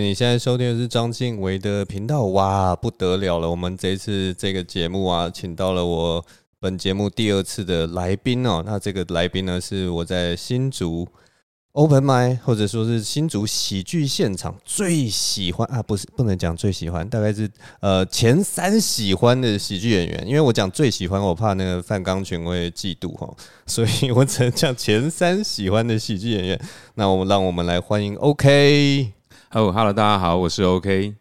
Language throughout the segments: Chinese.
你现在收听的是章晋唯的频道，哇，不得了了！我们这次这个节目啊，请到了我本节目第二次的来宾哦。那这个来宾呢，是我在新竹 Open m y 或者说是新竹喜剧现场最喜欢啊，不是不能讲最喜欢，大概是呃前三喜欢的喜剧演员。因为我讲最喜欢，我怕那个范刚群会嫉妒哈，所以我只能讲前三喜欢的喜剧演员。那我们让我们来欢迎 OK。Hello，Hello，大家好，我是 OK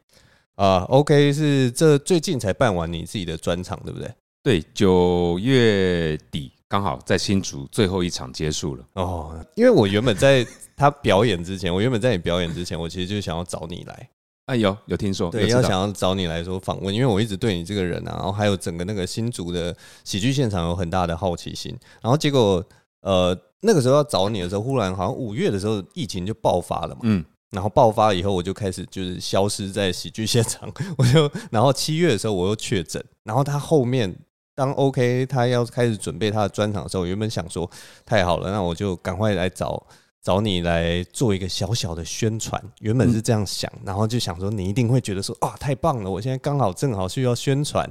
啊、uh,，OK 是这最近才办完你自己的专场，对不对？对，九月底刚好在新竹最后一场结束了。哦、oh,，因为我原本在 他表演之前，我原本在你表演之前，我其实就想要找你来。哎、啊，有有听说，对，要想要找你来说访问，因为我一直对你这个人啊，然后还有整个那个新竹的喜剧现场有很大的好奇心。然后结果，呃，那个时候要找你的时候，忽然好像五月的时候疫情就爆发了嘛。嗯。然后爆发以后，我就开始就是消失在喜剧现场。我就然后七月的时候我又确诊。然后他后面当 OK 他要开始准备他的专场的时候，我原本想说太好了，那我就赶快来找找你来做一个小小的宣传。原本是这样想，然后就想说你一定会觉得说啊太棒了，我现在刚好正好需要宣传。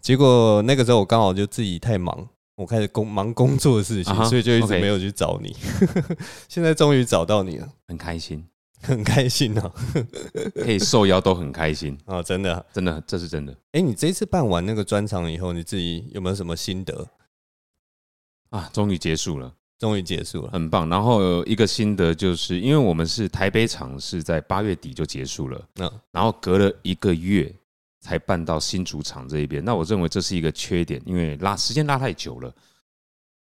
结果那个时候我刚好就自己太忙，我开始工忙工作的事情，所以就一直没有去找你。现在终于找到你了，很开心。很开心哦，可以受邀都很开心 哦，真的，真的，这是真的。哎，你这一次办完那个专场以后，你自己有没有什么心得啊？终于结束了，终于结束了，很棒。然后有一个心得就是，因为我们是台北场是在八月底就结束了，嗯，然后隔了一个月才办到新主场这一边。那我认为这是一个缺点，因为拉时间拉太久了，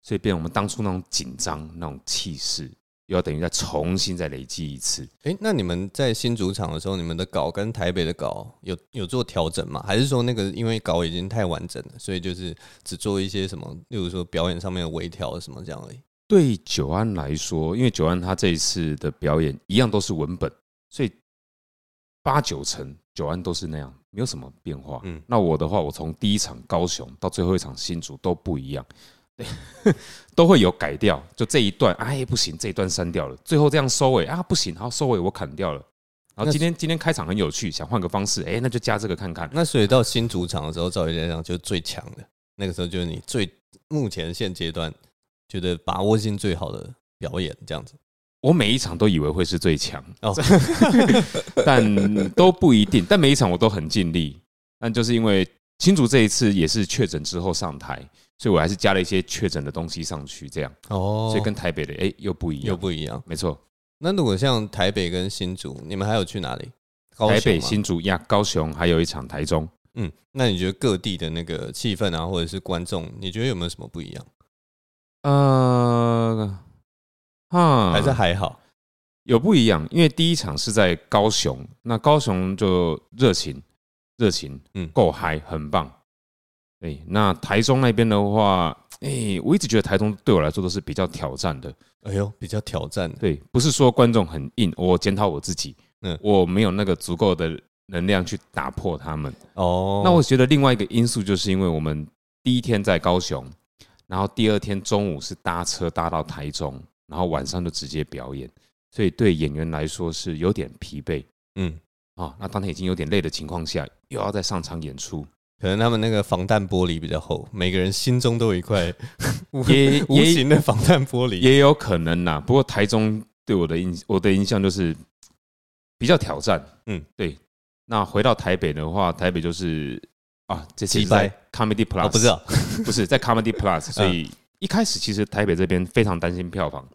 所以变我们当初那种紧张那种气势。又要等于再重新再累积一次。哎、欸，那你们在新主场的时候，你们的稿跟台北的稿有有做调整吗？还是说那个因为稿已经太完整了，所以就是只做一些什么，例如说表演上面的微调什么这样而已？对九安来说，因为九安他这一次的表演一样都是文本，所以八九成九安都是那样，没有什么变化。嗯，那我的话，我从第一场高雄到最后一场新竹都不一样。对，都会有改掉，就这一段，哎，不行，这一段删掉了。最后这样收尾啊，不行，好，收尾我砍掉了。然后今天今天开场很有趣，想换个方式，哎，那就加这个看看。那所以到新主场的时候，照理来讲就是最强的，那个时候就是你最目前现阶段觉得把握性最好的表演，这样子。我每一场都以为会是最强哦，但都不一定。但每一场我都很尽力，但就是因为新竹这一次也是确诊之后上台。所以我还是加了一些确诊的东西上去，这样哦，所以跟台北的哎又不一样，又不一样，没错。那如果像台北跟新竹，你们还有去哪里？台北、新竹呀，高雄还有一场台中。嗯，那你觉得各地的那个气氛啊，或者是观众，你觉得有没有什么不一样？呃，哈，还是还好，有不一样。因为第一场是在高雄，那高雄就热情，热情，嗯，够嗨，很棒。哎，那台中那边的话，哎，我一直觉得台中对我来说都是比较挑战的。哎呦，比较挑战。对，不是说观众很硬，我检讨我自己，嗯，我没有那个足够的能量去打破他们。哦，那我觉得另外一个因素就是因为我们第一天在高雄，然后第二天中午是搭车搭到台中，然后晚上就直接表演，所以对演员来说是有点疲惫。嗯，啊，那当天已经有点累的情况下，又要再上场演出。可能他们那个防弹玻璃比较厚，每个人心中都有一块 也 无形的防弹玻璃，也有可能呐。不过台中对我的印我的印象就是比较挑战，嗯，对。那回到台北的话，台北就是啊，这次在 Comedy Plus，我不知道，不是 在 Comedy Plus，所以一开始其实台北这边非常担心票房。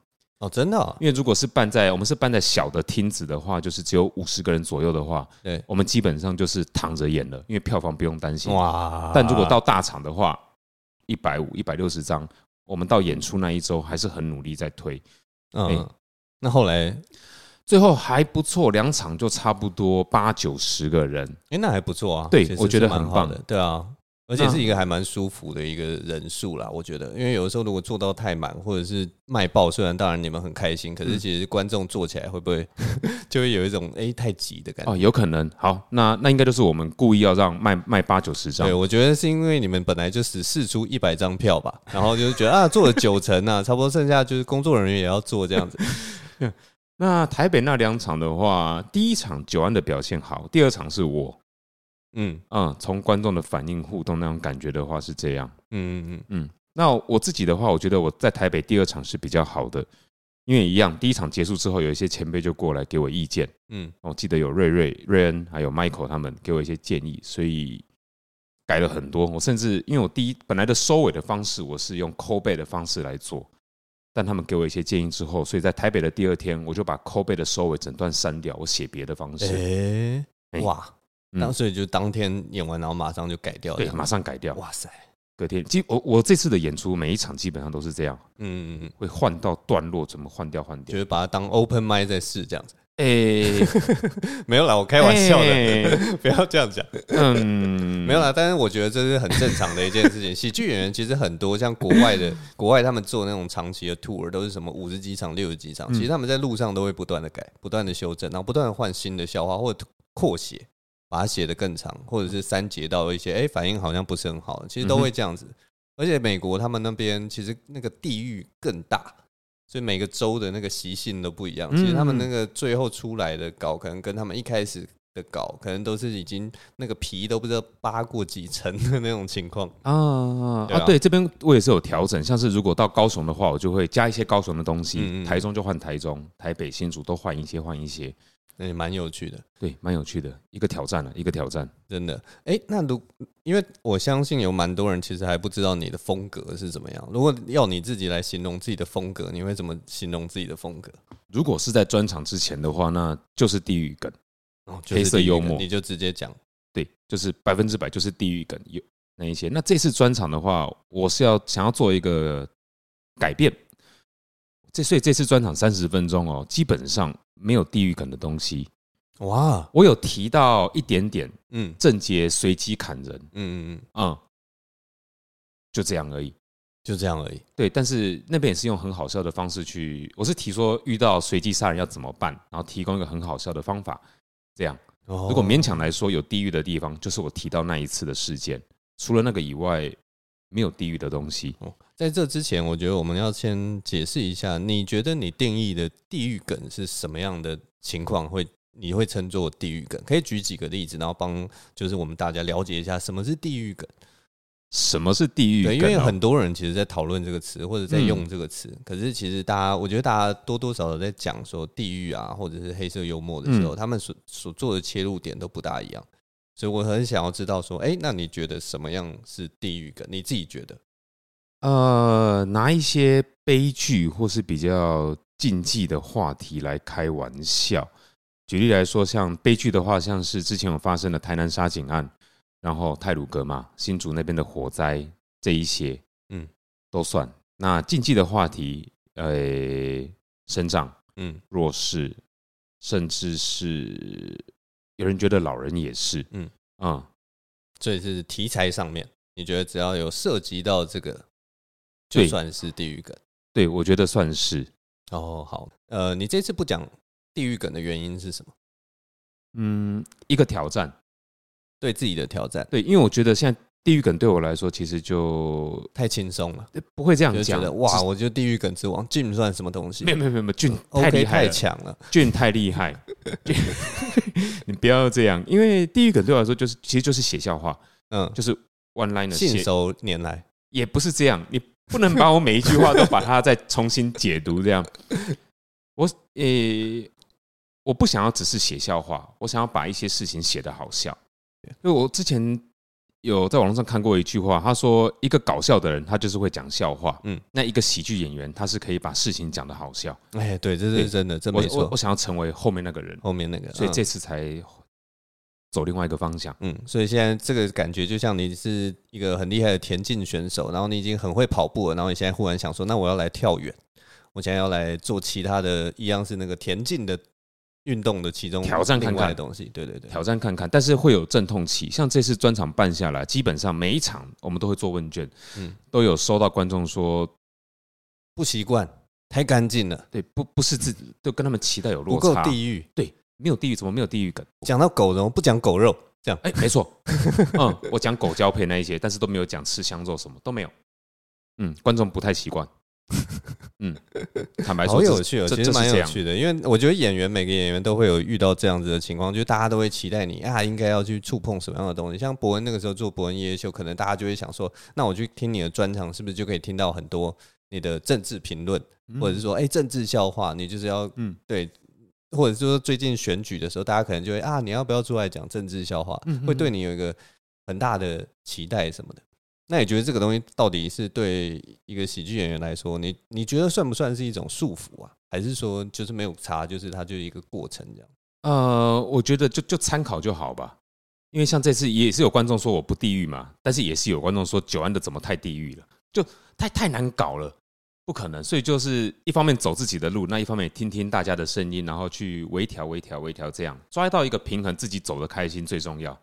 哦，真的、哦，因为如果是办在我们是办在小的厅子的话，就是只有五十个人左右的话，对，我们基本上就是躺着演了，因为票房不用担心。哇！但如果到大场的话，一百五、一百六十张，我们到演出那一周还是很努力在推。嗯，欸、那后来最后还不错，两场就差不多八九十个人。哎、欸，那还不错啊。对，我觉得很棒的。对啊。而且是一个还蛮舒服的一个人数啦，我觉得，因为有的时候如果做到太满或者是卖爆，虽然当然你们很开心，可是其实观众做起来会不会 就会有一种哎太挤的感觉？哦，有可能。好，那那应该就是我们故意要让卖卖八九十张。对，我觉得是因为你们本来就只试出一百张票吧，然后就是觉得啊做了九成啊，差不多剩下就是工作人员也要做这样子。那台北那两场的话，第一场九安的表现好，第二场是我。嗯嗯，从观众的反应互动那种感觉的话是这样。嗯嗯嗯嗯。那我自己的话，我觉得我在台北第二场是比较好的，因为一样，第一场结束之后，有一些前辈就过来给我意见。嗯，我记得有瑞瑞、瑞恩还有 Michael 他们给我一些建议，所以改了很多。我甚至因为我第一本来的收尾的方式，我是用 call back 的方式来做，但他们给我一些建议之后，所以在台北的第二天，我就把 call back 的收尾整段删掉，我写别的方式。哎，哇！当时就当天演完，然后马上就改掉，对，马上改掉。哇塞，隔天，基我我这次的演出每一场基本上都是这样，嗯嗯嗯，会换到段落，怎么换掉换掉，就是把它当 open mic 在试这样子。哎，没有啦，我开玩笑的，不要这样讲。嗯，没有啦，但是我觉得这是很正常的一件事情。喜剧演员其实很多，像国外的，国外他们做那种长期的 tour，都是什么五十几场、六十几场，其实他们在路上都会不断的改，不断的修正，然后不断的换新的笑话或者扩写。把它写得更长，或者是删节到一些，哎、欸，反应好像不是很好，其实都会这样子。而且美国他们那边其实那个地域更大，所以每个州的那个习性都不一样。其实他们那个最后出来的稿，可能跟他们一开始的稿，可能都是已经那个皮都不知道扒过几层的那种情况啊啊！对，这边我也是有调整，像是如果到高雄的话，我就会加一些高雄的东西；台中就换台中，台北新竹都换一些换一些。那也蛮有趣的，对，蛮有趣的，一个挑战了，一个挑战，真的。哎，那如因为我相信有蛮多人其实还不知道你的风格是怎么样。如果要你自己来形容自己的风格，你会怎么形容自己的风格？如果是在专场之前的话，那就是地狱梗，哦，黑色幽默，你就直接讲，对，就是百分之百就是地狱梗有那一些。那这次专场的话，我是要想要做一个改变。这所以这次专场三十分钟哦，基本上没有地狱梗的东西。哇，我有提到一点点，嗯，正杰随机砍人，嗯嗯嗯，嗯，就这样而已，就这样而已。对，但是那边也是用很好笑的方式去，我是提说遇到随机杀人要怎么办，然后提供一个很好笑的方法。这样，如果勉强来说有地狱的地方，就是我提到那一次的事件，除了那个以外。没有地狱的东西哦。在这之前，我觉得我们要先解释一下，你觉得你定义的地狱梗是什么样的情况？会你会称作地狱梗？可以举几个例子，然后帮就是我们大家了解一下什么是地狱梗？什么是地狱梗？因为很多人其实，在讨论这个词或者在用这个词，可是其实大家，我觉得大家多多少少在讲说地狱啊，或者是黑色幽默的时候，他们所所做的切入点都不大一样。所以我很想要知道说，哎，那你觉得什么样是地狱梗？你自己觉得？呃，拿一些悲剧或是比较禁忌的话题来开玩笑。举例来说，像悲剧的话，像是之前有发生的台南杀警案，然后泰鲁格嘛，新竹那边的火灾这一些，嗯，都算。那禁忌的话题，呃，生长，嗯，弱势，甚至是。有人觉得老人也是，嗯啊，所以是题材上面，你觉得只要有涉及到这个，就算是地狱梗？对，我觉得算是。哦，好，呃，你这次不讲地狱梗的原因是什么？嗯，一个挑战，对自己的挑战。对，因为我觉得现在。地狱梗对我来说，其实就太轻松了，不会这样讲的。哇，我觉得地狱梗之王俊算什么东西？没有没有没有，俊太厉害，太强了，俊太厉害。你不要这样，因为地狱梗对我来说，就是其实就是写笑话，嗯，就是 one liner 信手拈来，也不是这样。你 不能把我每一句话都把它再重新解读这样。我诶，我不想要只是写笑话，我想要把一些事情写得好笑。因为我之前。有在网络上看过一句话，他说：“一个搞笑的人，他就是会讲笑话。嗯，那一个喜剧演员，他是可以把事情讲得好笑。哎，对，这是真的，这没错。我我想要成为后面那个人，后面那个，所以这次才走另外一个方向。嗯，所以现在这个感觉就像你是一个很厉害的田径选手，然后你已经很会跑步了，然后你现在忽然想说，那我要来跳远，我现在要来做其他的一样是那个田径的。”运动的其中挑战看看的东西，对对对，挑战看看，但是会有阵痛期。像这次专场办下来，基本上每一场我们都会做问卷，嗯，都有收到观众说不习惯，太干净了，对，不不是自己，都跟他们期待有落差，不够地狱，对，没有地狱，怎么没有地狱梗？讲到狗肉，不讲狗肉，这样，哎，没错，嗯，我讲狗交配那一些，但是都没有讲吃香肉什么都没有，嗯，观众不太习惯。嗯，坦白说，好有趣哦，这其实蛮有趣的，因为我觉得演员每个演员都会有遇到这样子的情况，就是大家都会期待你啊，应该要去触碰什么样的东西。像博恩那个时候做博恩夜夜秀，可能大家就会想说，那我去听你的专场，是不是就可以听到很多你的政治评论，或者是说，哎，政治笑话，你就是要嗯，对。或者说最近选举的时候，大家可能就会啊，你要不要出来讲政治笑话？会对你有一个很大的期待什么的。那你觉得这个东西到底是对一个喜剧演员来说，你你觉得算不算是一种束缚啊？还是说就是没有差，就是它就是一个过程这样？呃，我觉得就就参考就好吧。因为像这次也是有观众说我不地狱嘛，但是也是有观众说九安的怎么太地狱了，就太太难搞了。不可能，所以就是一方面走自己的路，那一方面听听大家的声音，然后去微调、微调、微调，这样抓到一个平衡，自己走得开心最重要，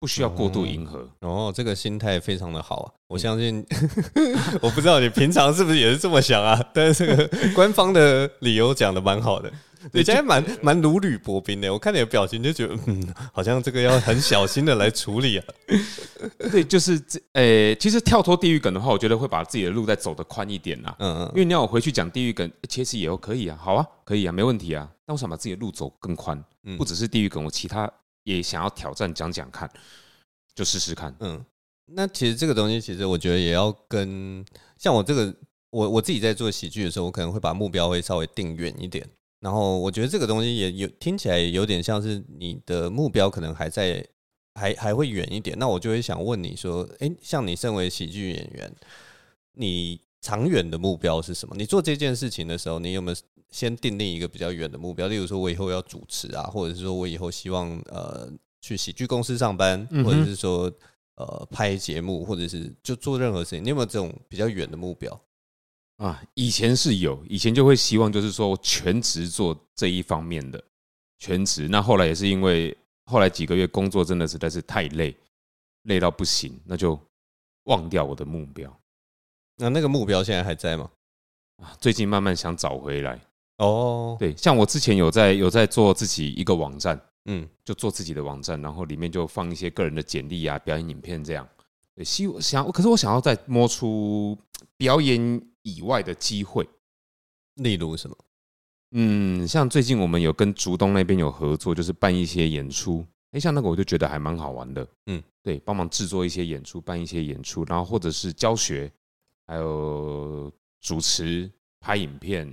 不需要过度迎合。哦，这个心态非常的好啊！我相信，我不知道你平常是不是也是这么想啊？但是这个官方的理由讲的蛮好的。你今天蛮蛮如履薄冰的，我看你的表情就觉得，嗯，好像这个要很小心的来处理啊。对，就是这，诶，其实跳脱地狱梗的话，我觉得会把自己的路再走得宽一点呐。嗯嗯。因为你要我回去讲地狱梗，其实也可以啊，好啊，可以啊，没问题啊。但我想把自己的路走更宽，不只是地狱梗，我其他也想要挑战讲讲看，就试试看。嗯，那其实这个东西，其实我觉得也要跟像我这个，我我自己在做喜剧的时候，我可能会把目标会稍微定远一点。然后我觉得这个东西也有听起来有点像是你的目标可能还在还还会远一点，那我就会想问你说，诶，像你身为喜剧演员，你长远的目标是什么？你做这件事情的时候，你有没有先定立一个比较远的目标？例如说，我以后要主持啊，或者是说我以后希望呃去喜剧公司上班，或者是说呃拍节目，或者是就做任何事情，你有没有这种比较远的目标？啊，以前是有，以前就会希望就是说全职做这一方面的全职。那后来也是因为后来几个月工作真的实在是太累，累到不行，那就忘掉我的目标。那那个目标现在还在吗？啊，最近慢慢想找回来。哦，对，像我之前有在有在做自己一个网站，嗯，就做自己的网站，然后里面就放一些个人的简历啊、表演影片这样。对，希望想，可是我想要再摸出表演以外的机会，例如什么？嗯，像最近我们有跟竹东那边有合作，就是办一些演出。哎，像那个我就觉得还蛮好玩的。嗯，对，帮忙制作一些演出，办一些演出，然后或者是教学，还有主持、拍影片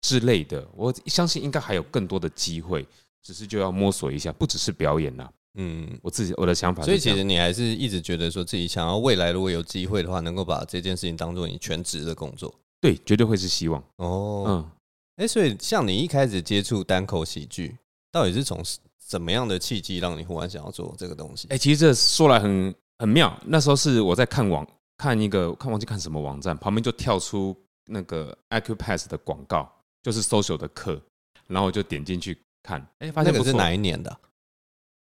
之类的。我相信应该还有更多的机会，只是就要摸索一下，不只是表演了。嗯，我自己我的想法，所以其实你还是一直觉得说自己想要未来如果有机会的话，能够把这件事情当做你全职的工作，对，绝对会是希望哦。嗯，哎，所以像你一开始接触单口喜剧，到底是从什么样的契机让你忽然想要做这个东西？哎，其实这说来很很妙，那时候是我在看网看一个看忘记看什么网站，旁边就跳出那个 Acupass 的广告，就是 social 的课，然后我就点进去看，哎，发现那个是哪一年的？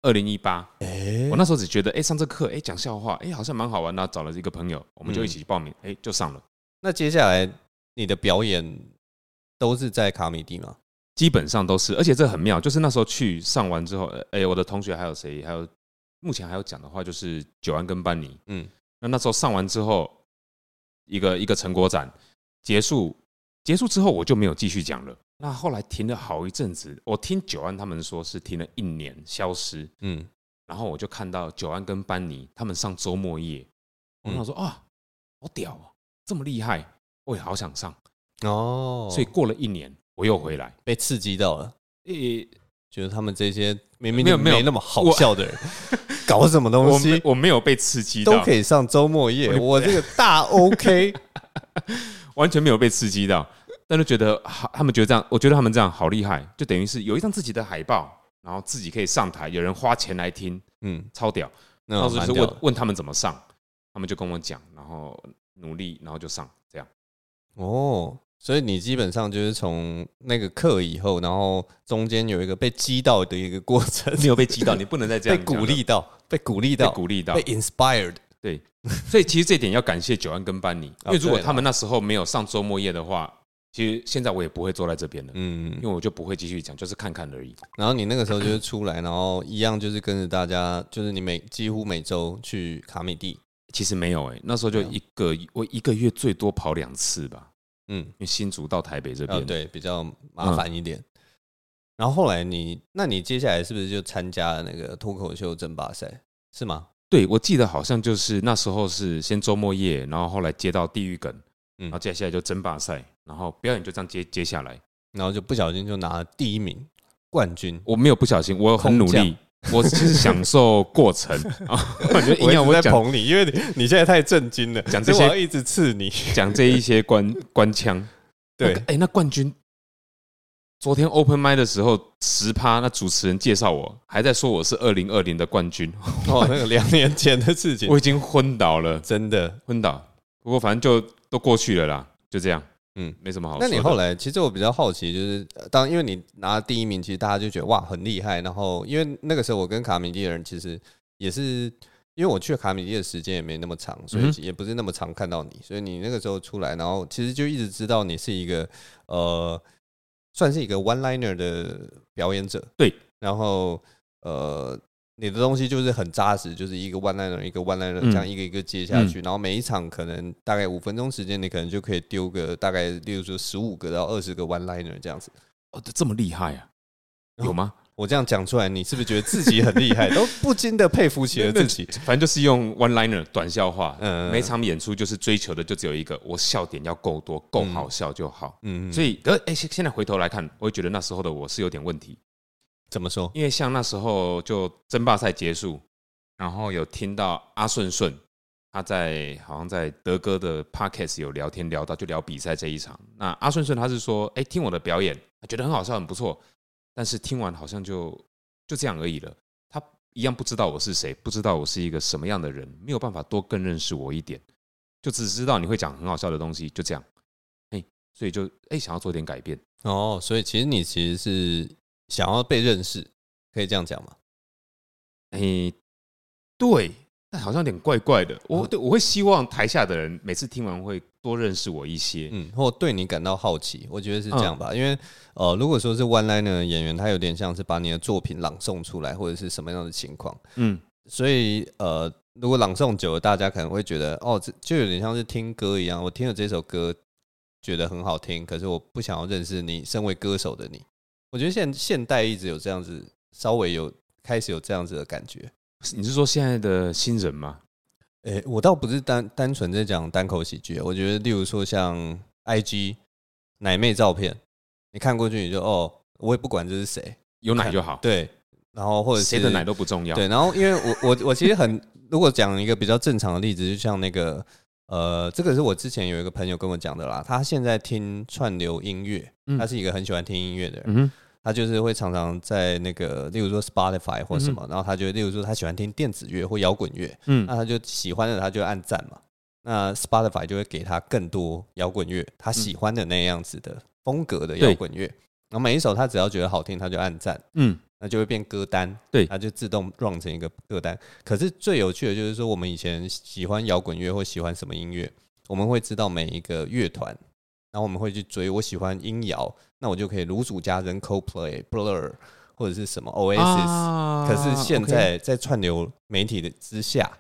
二零一八，我那时候只觉得，哎、欸，上这课，哎、欸，讲笑话，哎、欸，好像蛮好玩。然后找了一个朋友，我们就一起报名，哎、就上了。那接下来你的表演都是在卡米蒂吗？基本上都是，而且这很妙，就是那时候去上完之后，哎、欸，我的同学还有谁？还有目前还有讲的话，就是九安跟班尼。嗯，那那时候上完之后，一个一个成果展结束，结束之后我就没有继续讲了。那后来停了好一阵子，我听九安他们说是停了一年消失，嗯，然后我就看到九安跟班尼他们上周末夜，我想说啊，好屌啊，这么厉害，我也好想上。哦，所以过了一年我又回来，被刺激到了，诶，觉得他们这些明明没有没那么好笑的人，搞什么东西？我没有被刺激到，都可以上周末夜，我这个大 OK，完全没有被刺激到。但是觉得好，他们觉得这样，我觉得他们这样好厉害，就等于是有一张自己的海报，然后自己可以上台，有人花钱来听，嗯，超屌。然后就是问问他们怎么上，他们就跟我讲，然后努力，然后就上这样。哦，所以你基本上就是从那个课以后，然后中间有一个被击到的一个过程，你有被击到，你不能再这样。被鼓励到，被鼓励到，鼓励到，被 inspired。对，所以其实这点要感谢九安跟班尼，因为如果他们那时候没有上周末夜的话。其实现在我也不会坐在这边了，嗯，因为我就不会继续讲，就是看看而已。然后你那个时候就是出来，然后一样就是跟着大家，就是你每几乎每周去卡米地。其实没有诶，那时候就一个我一个月最多跑两次吧。嗯，因为新竹到台北这边、哦，对，比较麻烦一点。嗯、然后后来你，那你接下来是不是就参加了那个脱口秀争霸赛？是吗？对，我记得好像就是那时候是先周末夜，然后后来接到地狱梗，嗯，然后接下来就争霸赛，然后表演就这样接接下来，然后就不小心就拿了第一名冠军。我没有不小心，我很努力，我其实享受过程啊。我觉得硬要我在捧你，因为你你现在太震惊了，讲这些我要一直刺你，讲这一些官官腔。对，哎，那冠军。昨天 open mic 的时候，十趴那主持人介绍我，还在说我是二零二零的冠军。哦，那个两年前的事情，我已经昏倒了，真的昏倒。不过反正就都过去了啦，就这样。嗯，没什么好说。那你后来，其实我比较好奇，就是当因为你拿了第一名，其实大家就觉得哇很厉害。然后因为那个时候我跟卡米蒂的人其实也是，因为我去卡米蒂的时间也没那么长，所以也不是那么常看到你。所以你那个时候出来，然后其实就一直知道你是一个呃。算是一个 one liner 的表演者，对。然后，呃，你的东西就是很扎实，就是一个 one liner，一个 one liner 这样一个一个接下去。嗯、然后每一场可能大概五分钟时间，你可能就可以丢个大概，例如说十五个到二十个 one liner 这样子。哦，这么厉害啊？有吗？我这样讲出来，你是不是觉得自己很厉害？都不禁的佩服起了自己。反正就是用 one liner 短笑话，嗯，每场演出就是追求的就只有一个，我笑点要够多，够好笑就好。嗯，所以，呃，哎，现在回头来看，我会觉得那时候的我是有点问题。怎么说？因为像那时候就争霸赛结束，然后有听到阿顺顺他在好像在德哥的 podcast 有聊天聊到，就聊比赛这一场。那阿顺顺他是说，哎，听我的表演，他觉得很好笑，很不错。但是听完好像就就这样而已了，他一样不知道我是谁，不知道我是一个什么样的人，没有办法多更认识我一点，就只知道你会讲很好笑的东西，就这样，哎，所以就哎想要做点改变哦，所以其实你其实是想要被认识，可以这样讲吗？哎，对。但好像有点怪怪的，我对我会希望台下的人每次听完会多认识我一些，嗯，或对你感到好奇，我觉得是这样吧。因为呃，如果说是 one liner 的演员，他有点像是把你的作品朗诵出来，或者是什么样的情况，嗯，所以呃，如果朗诵久了，大家可能会觉得哦，这就有点像是听歌一样。我听了这首歌，觉得很好听，可是我不想要认识你，身为歌手的你。我觉得现现代一直有这样子，稍微有开始有这样子的感觉。你是说现在的新人吗？诶、欸，我倒不是单单纯在讲单口喜剧。我觉得，例如说像 IG 奶妹照片，你看过去你就哦，我也不管这是谁，有奶就好。对，然后或者谁的奶都不重要。对，然后因为我我我其实很，如果讲一个比较正常的例子，就像那个呃，这个是我之前有一个朋友跟我讲的啦。他现在听串流音乐，他是一个很喜欢听音乐的人。嗯他就是会常常在那个，例如说 Spotify 或什么，然后他就例如说他喜欢听电子乐或摇滚乐，嗯，那他就喜欢的他就按赞嘛，那 Spotify 就会给他更多摇滚乐他喜欢的那样子的风格的摇滚乐，然后每一首他只要觉得好听他就按赞，嗯，那就会变歌单，对，他就自动 run 成一个歌单。可是最有趣的就是说，我们以前喜欢摇滚乐或喜欢什么音乐，我们会知道每一个乐团。然后我们会去追，我喜欢音摇，那我就可以卤煮家人 Coldplay、Blur 或者是什么 Oasis。啊、可是现在在串流媒体的之下，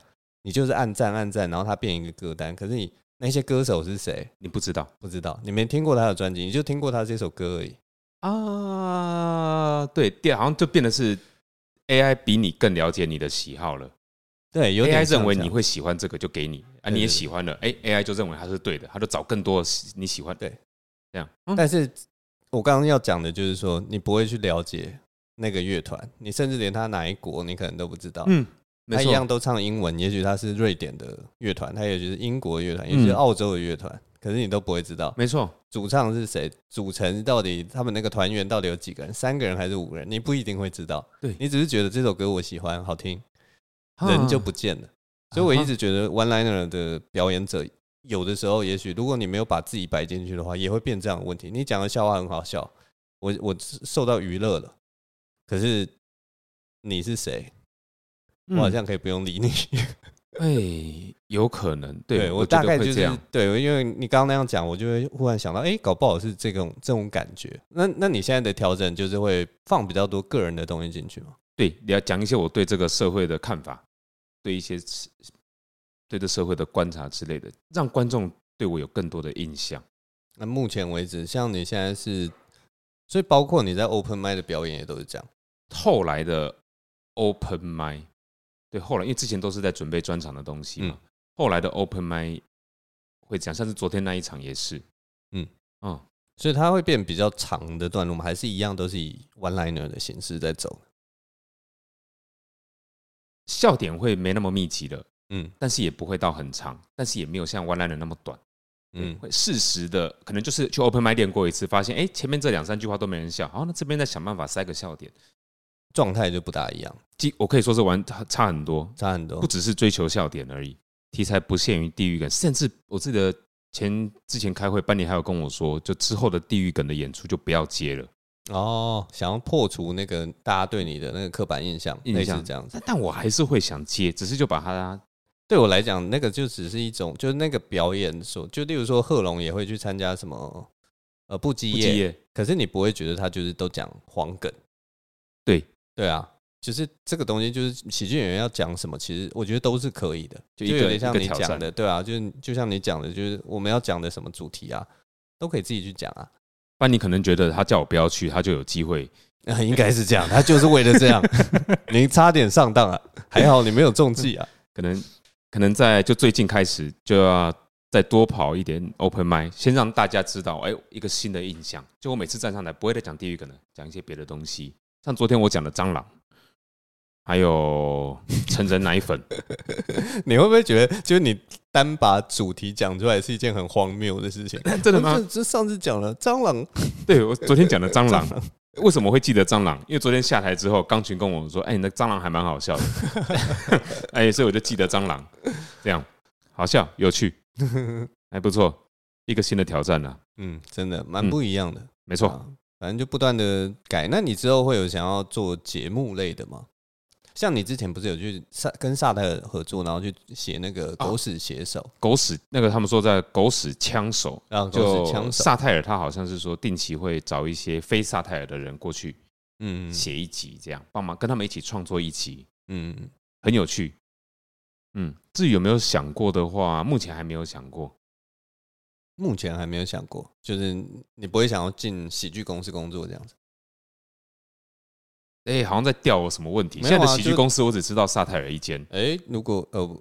你就是按赞按赞，然后它变一个歌单。可是你那些歌手是谁？你不知道，不知道，你没听过他的专辑，你就听过他这首歌而已。啊，对，对，好像就变得是 AI 比你更了解你的喜好了。对，有点，AI 认为你会喜欢这个，就给你啊，你也喜欢了，哎，AI 就认为它是对的，他就找更多你喜欢，对，这样。但是我刚刚要讲的就是说，你不会去了解那个乐团，你甚至连他哪一国你可能都不知道。嗯，他一样都唱英文，也许他是瑞典的乐团，他也许是英国乐团，也许是澳洲的乐团，可是你都不会知道。没错，主唱是谁，组成到底他们那个团员到底有几个人，三个人还是五个人，你不一定会知道。对，你只是觉得这首歌我喜欢，好听。人就不见了，所以我一直觉得 one liner 的表演者有的时候，也许如果你没有把自己摆进去的话，也会变这样的问题。你讲的笑话很好笑，我我受到娱乐了，可是你是谁？我好像可以不用理你。哎，有可能，对我大概就是对，因为你刚刚那样讲，我就会忽然想到，哎，搞不好是这种这种感觉。那那你现在的调整就是会放比较多个人的东西进去吗？对，你要讲一些我对这个社会的看法。对一些对这社会的观察之类的，让观众对我有更多的印象。那目前为止，像你现在是，所以包括你在 Open Mic 的表演也都是这样。后来的 Open Mic，对，后来因为之前都是在准备专场的东西嘛，嗯、后来的 Open Mic 会讲，像是昨天那一场也是，嗯嗯，所以它会变比较长的段落吗？还是一样都是以 One Liner 的形式在走？笑点会没那么密集的，嗯，但是也不会到很长，但是也没有像 One Liner 那么短。嗯，会适时的，可能就是去 open mic 练过一次，发现哎、欸，前面这两三句话都没人笑，好，那这边再想办法塞个笑点，状态就不大一样。即我可以说是玩差很多，差很多，不只是追求笑点而已，题材不限于地狱梗，甚至我记得前之前开会，班尼还有跟我说，就之后的地狱梗的演出就不要接了。哦，想要破除那个大家对你的那个刻板印象，印象。这样子，但我还是会想接，只是就把它。对我来讲，那个就只是一种，就是那个表演所，就例如说贺龙也会去参加什么呃不羁夜，可是你不会觉得他就是都讲黄梗，对。对啊，就是这个东西就是喜剧演员要讲什么，其实我觉得都是可以的，就有点像你讲的，对啊，就是就像你讲的，就是我们要讲的什么主题啊，都可以自己去讲啊。不然你可能觉得他叫我不要去，他就有机会，应该是这样，他就是为了这样，你差点上当啊，还好你没有中计啊，可能。可能在就最近开始就要再多跑一点 open mic，先让大家知道，哎，一个新的印象。就我每次站上来，不会再讲地狱梗了，讲一些别的东西。像昨天我讲的蟑螂，还有成人奶粉，你会不会觉得，就是你单把主题讲出来是一件很荒谬的事情？真的吗？这上次讲了蟑螂，对，我昨天讲的 蟑螂。为什么会记得蟑螂？因为昨天下台之后，钢琴跟我说：“哎，你的蟑螂还蛮好笑的。”哎，所以我就记得蟑螂，这样好笑有趣，还不错，一个新的挑战呢。嗯，真的蛮不一样的，没错，反正就不断的改。那你之后会有想要做节目类的吗？像你之前不是有去萨跟萨泰尔合作，然后去写那个狗屎写手，哦、狗屎那个他们说在狗屎枪手，然后就萨泰尔他好像是说定期会找一些非萨泰尔的人过去，嗯，写一集这样帮忙跟他们一起创作一集，嗯，很有趣，嗯，至于有没有想过的话，目前还没有想过，目前还没有想过，就是你不会想要进喜剧公司工作这样子。哎、欸，好像在吊我什么问题？啊、现在的喜剧公司我只知道萨泰尔一间。哎、欸，如果呃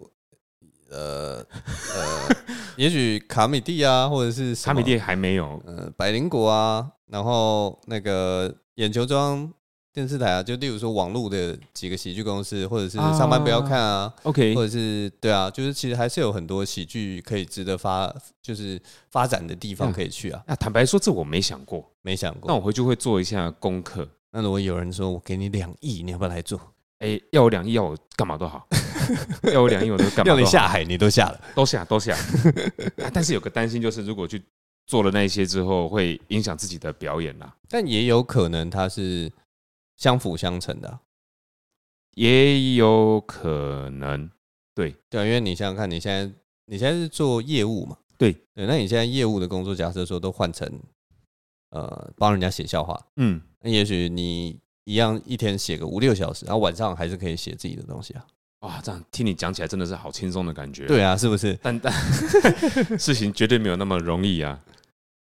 呃呃，也许卡米蒂啊，或者是卡米蒂还没有。呃，百灵果啊，然后那个眼球装电视台啊，就例如说网络的几个喜剧公司，或者是上班不要看啊，OK，或者是对啊，就是其实还是有很多喜剧可以值得发，就是发展的地方可以去啊。那、坦白说，这我没想过，没想过。那我回去会做一下功课。那如果有人说我给你两亿，你要不要来做？哎、欸，要我两亿，要我干嘛都好。要我两亿，我都干嘛？要你下海，你都下了，都下，都下。但是有个担心，就是如果去做了那些之后，会影响自己的表演啦。但也有可能它是相辅相成的，也有可能。对对，因为你想想看，你现在你现在是做业务嘛？对对，那你现在业务的工作，假设说都换成。呃，帮人家写笑话，嗯，那也许你一样一天写个五六小时，然后晚上还是可以写自己的东西啊。哇，这样听你讲起来真的是好轻松的感觉。对啊，是不是？但 但事情绝对没有那么容易啊。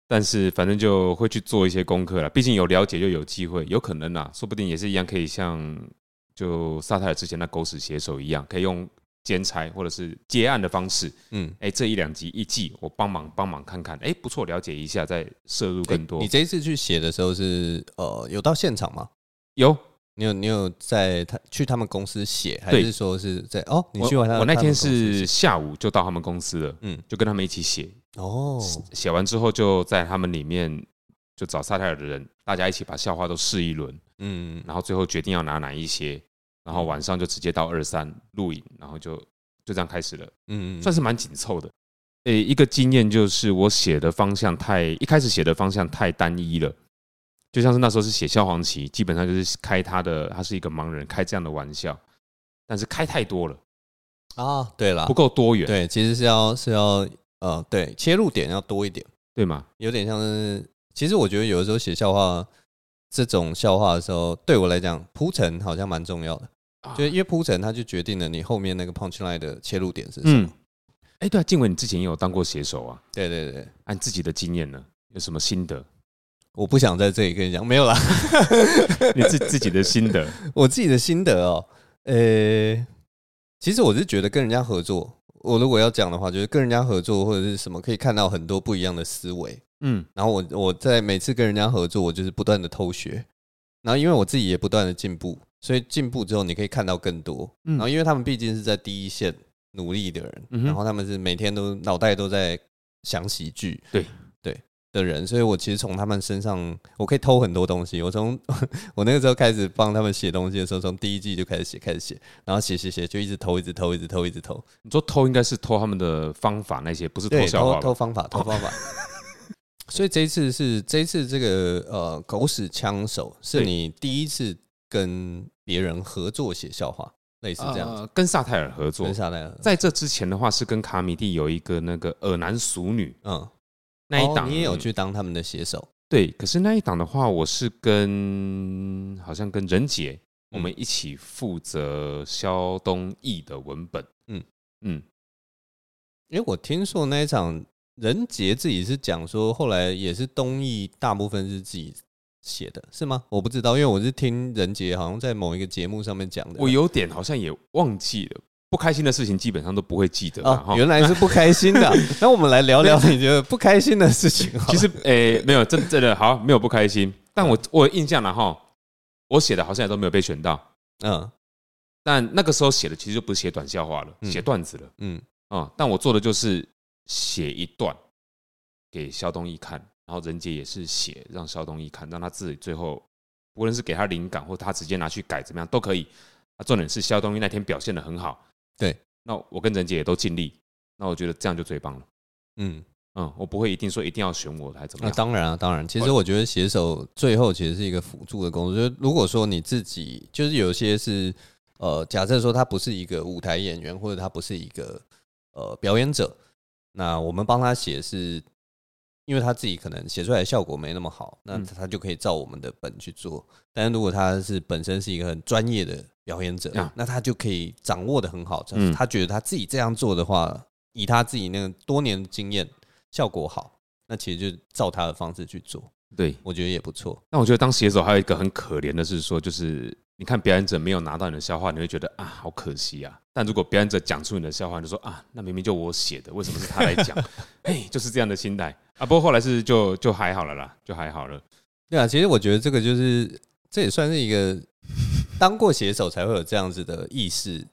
但是反正就会去做一些功课了，毕竟有了解就有机会，有可能啊，说不定也是一样可以像就萨泰尔之前那狗屎写手一样，可以用。兼差或者是接案的方式，嗯，哎，这一两集一季，我帮忙帮忙看看，哎，不错，了解一下，再摄入更多。你这一次去写的时候是呃，有到现场吗？有，你有你有在他去他们公司写，还是说是在哦？你去完他，我那天是下午就到他们公司了，嗯，就跟他们一起写。哦，写完之后就在他们里面就找萨泰尔的人，大家一起把笑话都试一轮，嗯，然后最后决定要拿哪一些。然后晚上就直接到二三录影，然后就就这样开始了。嗯，算是蛮紧凑的。诶，一个经验就是我写的方向太一开始写的方向太单一了，就像是那时候是写萧煌奇，基本上就是开他的，他是一个盲人，开这样的玩笑，但是开太多了啊。对了，不够多元。对，其实是要是要呃，对，切入点要多一点，对吗？有点像是，其实我觉得有的时候写笑话。这种笑话的时候，对我来讲铺陈好像蛮重要的，就因为铺陈，它就决定了你后面那个 punchline 的切入点是什么。哎、嗯，对啊，静文，你之前也有当过写手啊？对对对，按自己的经验呢，有什么心得？我不想在这里跟你讲，没有啦。你自自己的心得，我自己的心得哦。呃、欸，其实我是觉得跟人家合作，我如果要讲的话，就是跟人家合作或者是什么，可以看到很多不一样的思维。嗯，然后我我在每次跟人家合作，我就是不断的偷学，然后因为我自己也不断的进步，所以进步之后你可以看到更多。嗯然后因为他们毕竟是在第一线努力的人，然后他们是每天都脑袋都在想喜剧。对。的人，所以我其实从他们身上，我可以偷很多东西。我从 我那个时候开始帮他们写东西的时候，从第一季就开始写，开始写，然后写写写，就一直偷，一直偷，一直偷，一直偷。你说偷应该是偷他们的方法那些，不是偷笑话。偷偷方法，偷方法。所以这一次是这一次这个呃狗屎枪手是你第一次跟别人合作写笑话，类似这样跟萨泰尔合作，跟萨泰尔。在这之前的话是跟卡米蒂有一个那个耳男熟女，嗯。那一档你也有去当他们的写手，对。可是那一档的话，我是跟好像跟任杰，我们一起负责肖东义的文本。嗯嗯，因为我听说那一场任杰自己是讲说，后来也是东义大部分是自己写的，是吗？我不知道，因为我是听任杰好像在某一个节目上面讲的，我有点好像也忘记了。不开心的事情基本上都不会记得啊，原来是不开心的。那我们来聊聊你觉得不开心的事情。其实，诶，没有，真真的好，没有不开心。但我我有印象了哈，我写的好像也都没有被选到。嗯，但那个时候写的其实就不是写短笑话了，写段子了。嗯啊，但我做的就是写一段给肖东义看，然后任杰也是写让肖东义看，让他自己最后无论是给他灵感，或他直接拿去改，怎么样都可以。啊，重点是肖东义那天表现的很好。对，那我跟任杰也都尽力，那我觉得这样就最棒了。嗯嗯，我不会一定说一定要选我还怎么样？那当然啊，当然。其实我觉得写手最后其实是一个辅助的工作。就是如果说你自己就是有些是呃，假设说他不是一个舞台演员，或者他不是一个呃表演者，那我们帮他写是。因为他自己可能写出来的效果没那么好，那他就可以照我们的本去做。但是如果他是本身是一个很专业的表演者，那他就可以掌握的很好。就是他觉得他自己这样做的话，以他自己那个多年的经验，效果好，那其实就照他的方式去做。对，我觉得也不错。那我觉得当写手还有一个很可怜的是说，就是。你看表演者没有拿到你的笑话，你会觉得啊，好可惜啊。但如果表演者讲出你的笑话，你就说啊，那明明就我写的，为什么是他来讲？哎，就是这样的心态啊。不过后来是就就还好了啦，就还好了。对啊，其实我觉得这个就是这也算是一个当过写手才会有这样子的意识。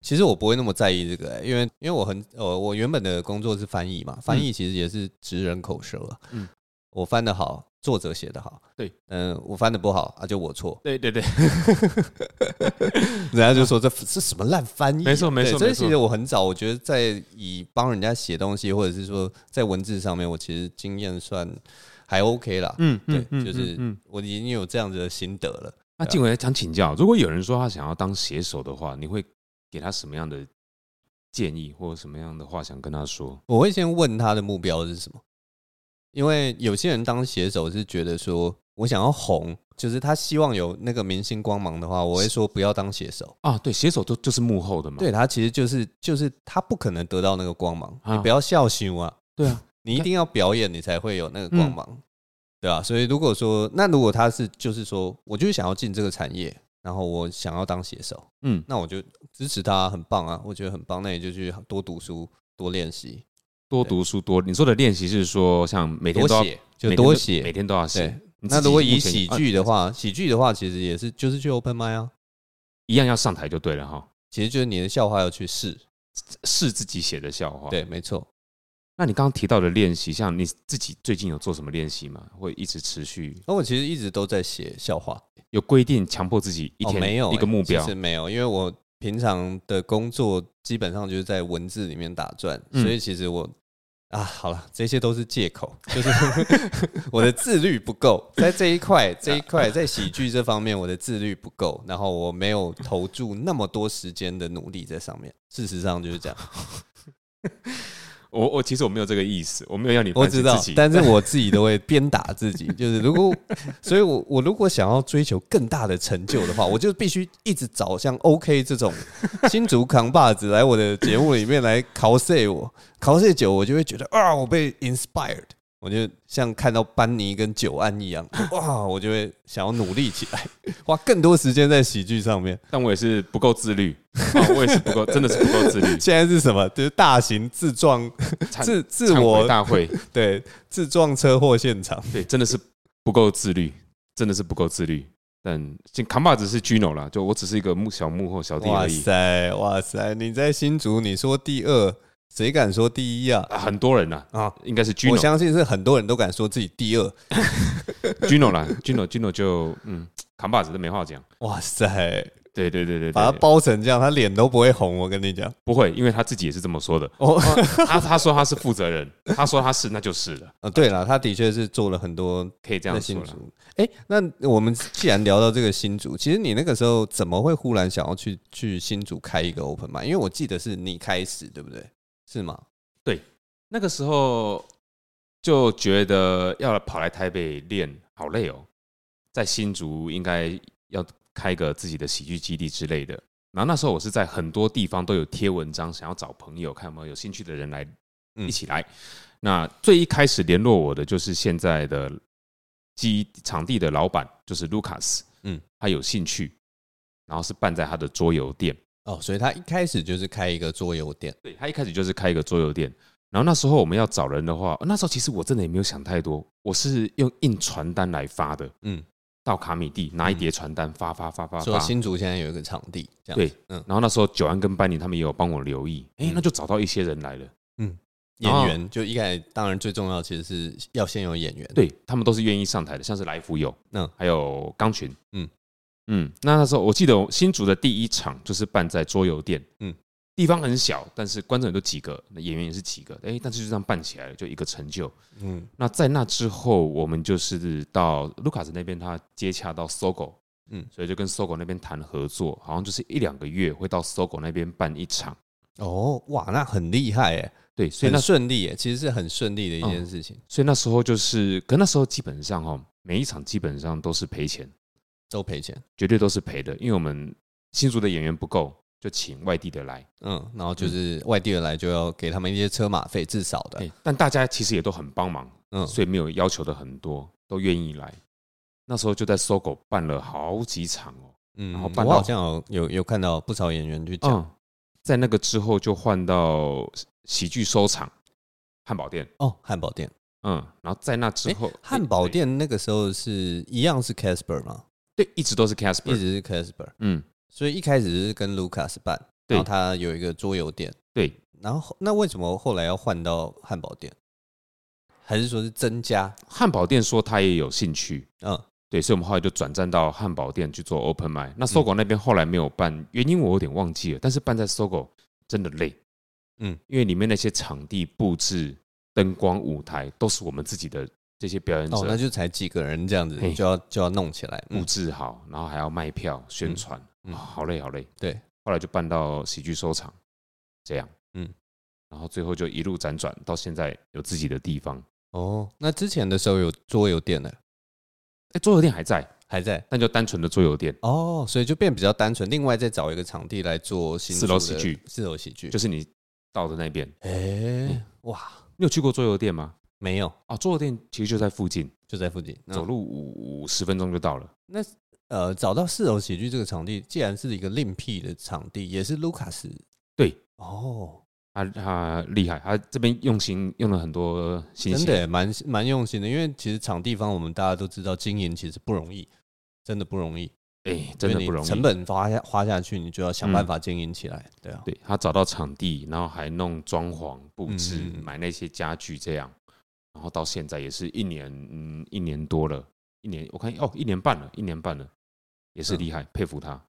其实我不会那么在意这个、欸，因为因为我很呃，我原本的工作是翻译嘛，翻译其实也是直人口舌啊。嗯，我翻的好。作者写的好，对，嗯，我翻的不好啊，就我错，对对对，人家就说这是什么烂翻译，没错没错。所以其实我很早，我觉得在以帮人家写东西，或者是说在文字上面，我其实经验算还 OK 啦。嗯，对，就是我已经有这样子的心得了。那静伟想请教，如果有人说他想要当写手的话，你会给他什么样的建议，或者什么样的话想跟他说？我会先问他的目标是什么。因为有些人当写手是觉得说，我想要红，就是他希望有那个明星光芒的话，我会说不要当写手啊。对，写手都就是幕后的嘛。对，他其实就是就是他不可能得到那个光芒，你不要笑羞啊。对啊，你一定要表演，你才会有那个光芒，对啊。所以如果说，那如果他是就是说，我就是想要进这个产业，然后我想要当写手，嗯，那我就支持他，很棒啊，我觉得很棒。那你就去多读书，多练习。多读书多，你说的练习是说像每天都要写，就多写，每天都要写。那如果以喜剧的话，喜剧的话其实也是就是去 open mic 啊，一样要上台就对了哈。其实就是你的笑话要去试，试自己写的笑话。对，没错。那你刚刚提到的练习，像你自己最近有做什么练习吗？会一直持续？那我其实一直都在写笑话，有规定强迫自己一天没有一个目标？是没有，因为我平常的工作基本上就是在文字里面打转，所以其实我。啊，好了，这些都是借口，就是 我的自律不够，在这一块，这一块在喜剧这方面，我的自律不够，然后我没有投注那么多时间的努力在上面，事实上就是这样。我我其实我没有这个意思，我没有要你我知道，但是我自己都会鞭打自己，就是如果，所以我我如果想要追求更大的成就的话，我就必须一直找像 OK 这种新竹扛把子来我的节目里面来 cos 我 cos 久，我就会觉得啊，我被 inspired，我就像看到班尼跟久安一样，哇，我就会想要努力起来，花更多时间在喜剧上面。但我也是不够自律，我也是不够，真的是不够自律。现在是什么？就是大型自撞、自自我大会，对，自撞车祸现场，对，真的是不够自律，真的是不够自律。但扛把子是 Gino 啦，就我只是一个幕小幕后小弟而已。哇塞，哇塞，你在新竹，你说第二。谁敢说第一啊？很多人呐啊，应该是 Gino。我相信是很多人都敢说自己第二。Gino 啦，Gino，Gino 就嗯，扛把子都没话讲。哇塞，对对对对，把他包成这样，他脸都不会红。我跟你讲，不会，因为他自己也是这么说的。哦，他他说他是负责人，他说他是，那就是了。啊，对了，他的确是做了很多，可以这样说了。哎，那我们既然聊到这个新竹，其实你那个时候怎么会忽然想要去去新竹开一个 Open Mic？因为我记得是你开始，对不对？是吗？对，那个时候就觉得要跑来台北练好累哦，在新竹应该要开个自己的喜剧基地之类的。然后那时候我是在很多地方都有贴文章，想要找朋友，看有没有有兴趣的人来一起来。那最一开始联络我的就是现在的基场地的老板，就是 Lucas，嗯，他有兴趣，然后是办在他的桌游店。哦，所以他一开始就是开一个桌游店，对，他一开始就是开一个桌游店。然后那时候我们要找人的话，那时候其实我真的也没有想太多，我是用印传单来发的，嗯，到卡米地拿一叠传单发发发发发。说新竹现在有一个场地，这样对，嗯。然后那时候九安跟班尼他们也有帮我留意，哎，那就找到一些人来了，嗯，演员就一开始当然最重要其实是要先有演员，对他们都是愿意上台的，像是来福友，嗯，还有钢群，嗯。嗯，那那时候我记得新竹的第一场就是办在桌游店，嗯，地方很小，但是观众也都几个，那演员也是几个，哎，但是就这样办起来了，就一个成就。嗯，那在那之后，我们就是到卢卡斯那边，他接洽到 SOGO，嗯，所以就跟 SOGO 那边谈合作，好像就是一两个月会到 SOGO 那边办一场。哦，哇，那很厉害哎，对，所以那顺利哎，其实是很顺利的一件事情。所以那时候就是，可那时候基本上哈，每一场基本上都是赔钱。都赔钱，绝对都是赔的，因为我们新竹的演员不够，就请外地的来，嗯，然后就是外地的来就要给他们一些车马费，至少的。但大家其实也都很帮忙，嗯，所以没有要求的很多，都愿意来。那时候就在 SOGO 办了好几场哦，嗯，然后办到好像有有有看到不少演员去讲，嗯，在那个之后就换到喜剧收场汉堡店。哦，汉堡店，嗯，然后在那之后汉堡店那个时候是一样是 Casper 吗？对，一直都是 Casper，一直是 Casper。嗯，所以一开始是跟 Lucas 办，然后他有一个桌游店。对，然后那为什么后来要换到汉堡店？还是说是增加？汉堡店说他也有兴趣。嗯，对，所以我们后来就转战到汉堡店去做 Open Mic。那 SOGO 那边后来没有办，原因我有点忘记了。但是办在 SOGO 真的累。嗯，因为里面那些场地布置、灯光、舞台都是我们自己的。这些表演者，哦，那就才几个人这样子，就要就要弄起来，布置好，然后还要卖票、宣传，嗯，好累好累。对，后来就办到喜剧收场，这样，嗯，然后最后就一路辗转到现在有自己的地方。哦，那之前的时候有桌游店呢？哎，桌游店还在，还在，但就单纯的桌游店。哦，所以就变比较单纯，另外再找一个场地来做四楼喜剧，四楼喜剧。就是你到的那边。哎，哇，你有去过桌游店吗？没有啊，桌游店其实就在附近，就在附近，走路五十分钟就到了。那呃，找到四楼喜剧这个场地，既然是一个另辟的场地，也是卢卡斯对哦，他他厉害，他这边用心用了很多心血，真的蛮蛮用心的。因为其实场地方我们大家都知道，经营其实不容易，真的不容易。哎，真的不容易，成本花下花下去，你就要想办法经营起来。对啊，对他找到场地，然后还弄装潢布置，买那些家具，这样。然后到现在也是一年，嗯，一年多了，一年我看哦，一年半了，一年半了，也是厉害，佩服他。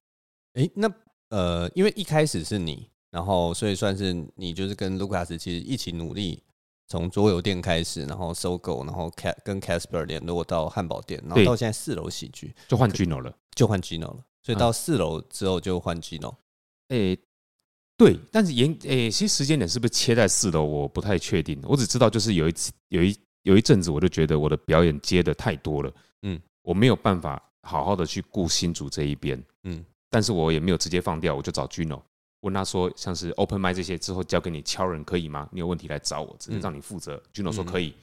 哎，那呃，因为一开始是你，然后所以算是你就是跟 Lucas 其实一起努力，从桌游店开始，然后 SOGO，然后跟 Casper 联络到汉堡店，然后到现在四楼喜剧就换 Gino 了，就换 Gino 了，所以到四楼之后就换 Gino。哎。对，但是严诶，其实时间点是不是切在四楼，我不太确定。我只知道就是有一次，有一有一阵子，我就觉得我的表演接的太多了，嗯，我没有办法好好的去顾新竹这一边，嗯，但是我也没有直接放掉，我就找 Gino 问他说，像是 Open Mic 这些之后交给你敲人可以吗？你有问题来找我，只是让你负责。Gino 说可以，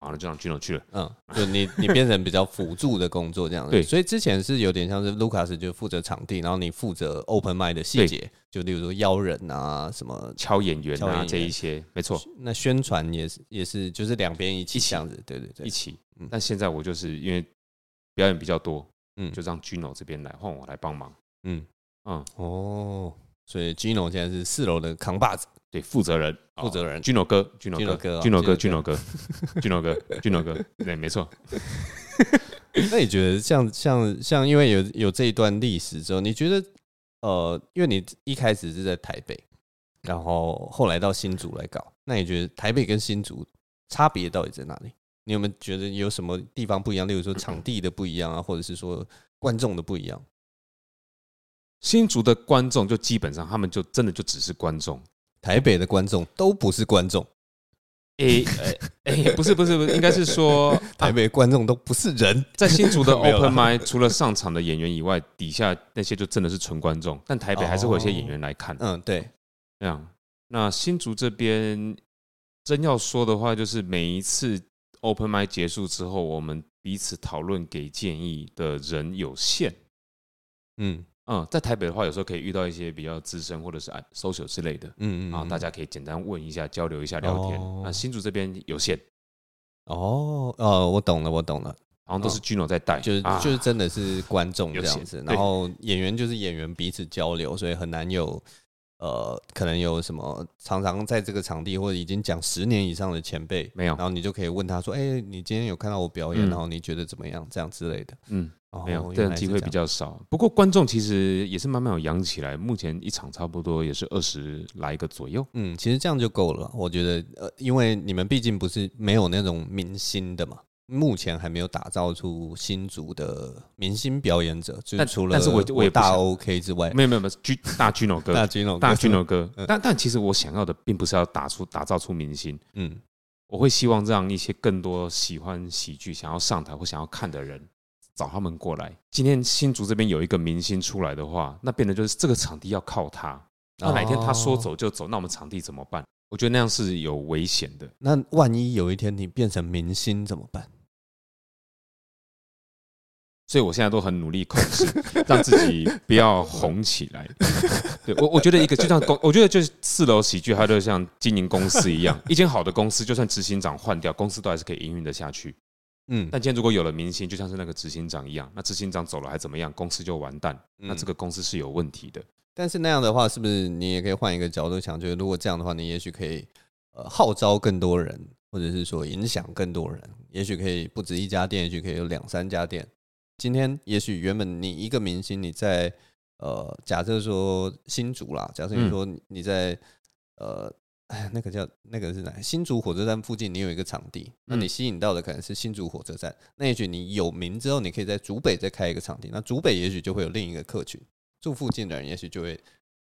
好了，就让 Gino 去了。嗯，就你你变成比较辅助的工作这样子。对，所以之前是有点像是 Lucas 就负责场地，然后你负责 Open Mic 的细节，就例如说邀人啊，什么敲演员啊这一些，没错。那宣传也是也是就是两边一起这样子，对对对，一起。嗯但现在我就是因为表演比较多，嗯，就让 Gino 这边来换我来帮忙。嗯嗯哦，所以 Gino 现在是四楼的扛把子。对，负责人，负责人，Gino 哥，Gino 哥，Gino 哥，Gino 哥，Gino 哥，Gino 哥，对，没错。那你觉得像像像，因为有有这一段历史之后，你觉得呃，因为你一开始是在台北，然后后来到新竹来搞，那你觉得台北跟新竹差别到底在哪里？你有没有觉得有什么地方不一样？例如说场地的不一样啊，或者是说观众的不一样？新竹的观众就基本上他们就真的就只是观众。台北的观众都不是观众，诶诶诶，不是不是不是，应该是说 台北观众都不是人。在新竹的 Open Mic，除了上场的演员以外，底下那些就真的是纯观众。但台北还是会有一些演员来看。嗯，对，这样。那新竹这边真要说的话，就是每一次 Open Mic 结束之后，我们彼此讨论给建议的人有限。嗯。嗯，在台北的话，有时候可以遇到一些比较资深或者是 social 之类的，嗯嗯，然后大家可以简单问一下、交流一下、聊天。那新竹这边有限。哦，呃，我懂了，我懂了，好像都是 Gino 在带，就是就是真的是观众这样子，然后演员就是演员彼此交流，所以很难有。呃，可能有什么常常在这个场地或者已经讲十年以上的前辈没有，然后你就可以问他说：“哎、欸，你今天有看到我表演，嗯、然后你觉得怎么样？”这样之类的。嗯，哦、没有，这样机会比较少。不过观众其实也是慢慢有养起来，目前一场差不多也是二十来个左右。嗯，其实这样就够了。我觉得，呃，因为你们毕竟不是没有那种明星的嘛。目前还没有打造出新竹的明星表演者，就除了但是我我也大 OK 之外，没有没有没有，G 大 Gino 哥，大 Gino 大 Gino 哥，但但其实我想要的并不是要打出打造出明星，嗯，我会希望让一些更多喜欢喜剧、想要上台或想要看的人找他们过来。今天新竹这边有一个明星出来的话，那变得就是这个场地要靠他，那哪天他说走就走，那我们场地怎么办？我觉得那样是有危险的。那万一有一天你变成明星怎么办？所以我现在都很努力控制，让自己不要红起来。对我，我觉得一个就像公，我觉得就是四楼喜剧，它就像经营公司一样。一间好的公司，就算执行长换掉，公司都还是可以营运的下去。嗯，但今天如果有了明星，就像是那个执行长一样，那执行长走了还怎么样？公司就完蛋。那这个公司是有问题的。但是那样的话，是不是你也可以换一个角度想？就是如果这样的话，你也许可以呃号召更多人，或者是说影响更多人，也许可以不止一家店，也许可以有两三家店。今天也许原本你一个明星你在呃，假设说新竹啦，假设你说你在呃，哎，那个叫那个是哪？新竹火车站附近，你有一个场地，那你吸引到的可能是新竹火车站。那也许你有名之后，你可以在竹北再开一个场地，那竹北也许就会有另一个客群，住附近的人也许就会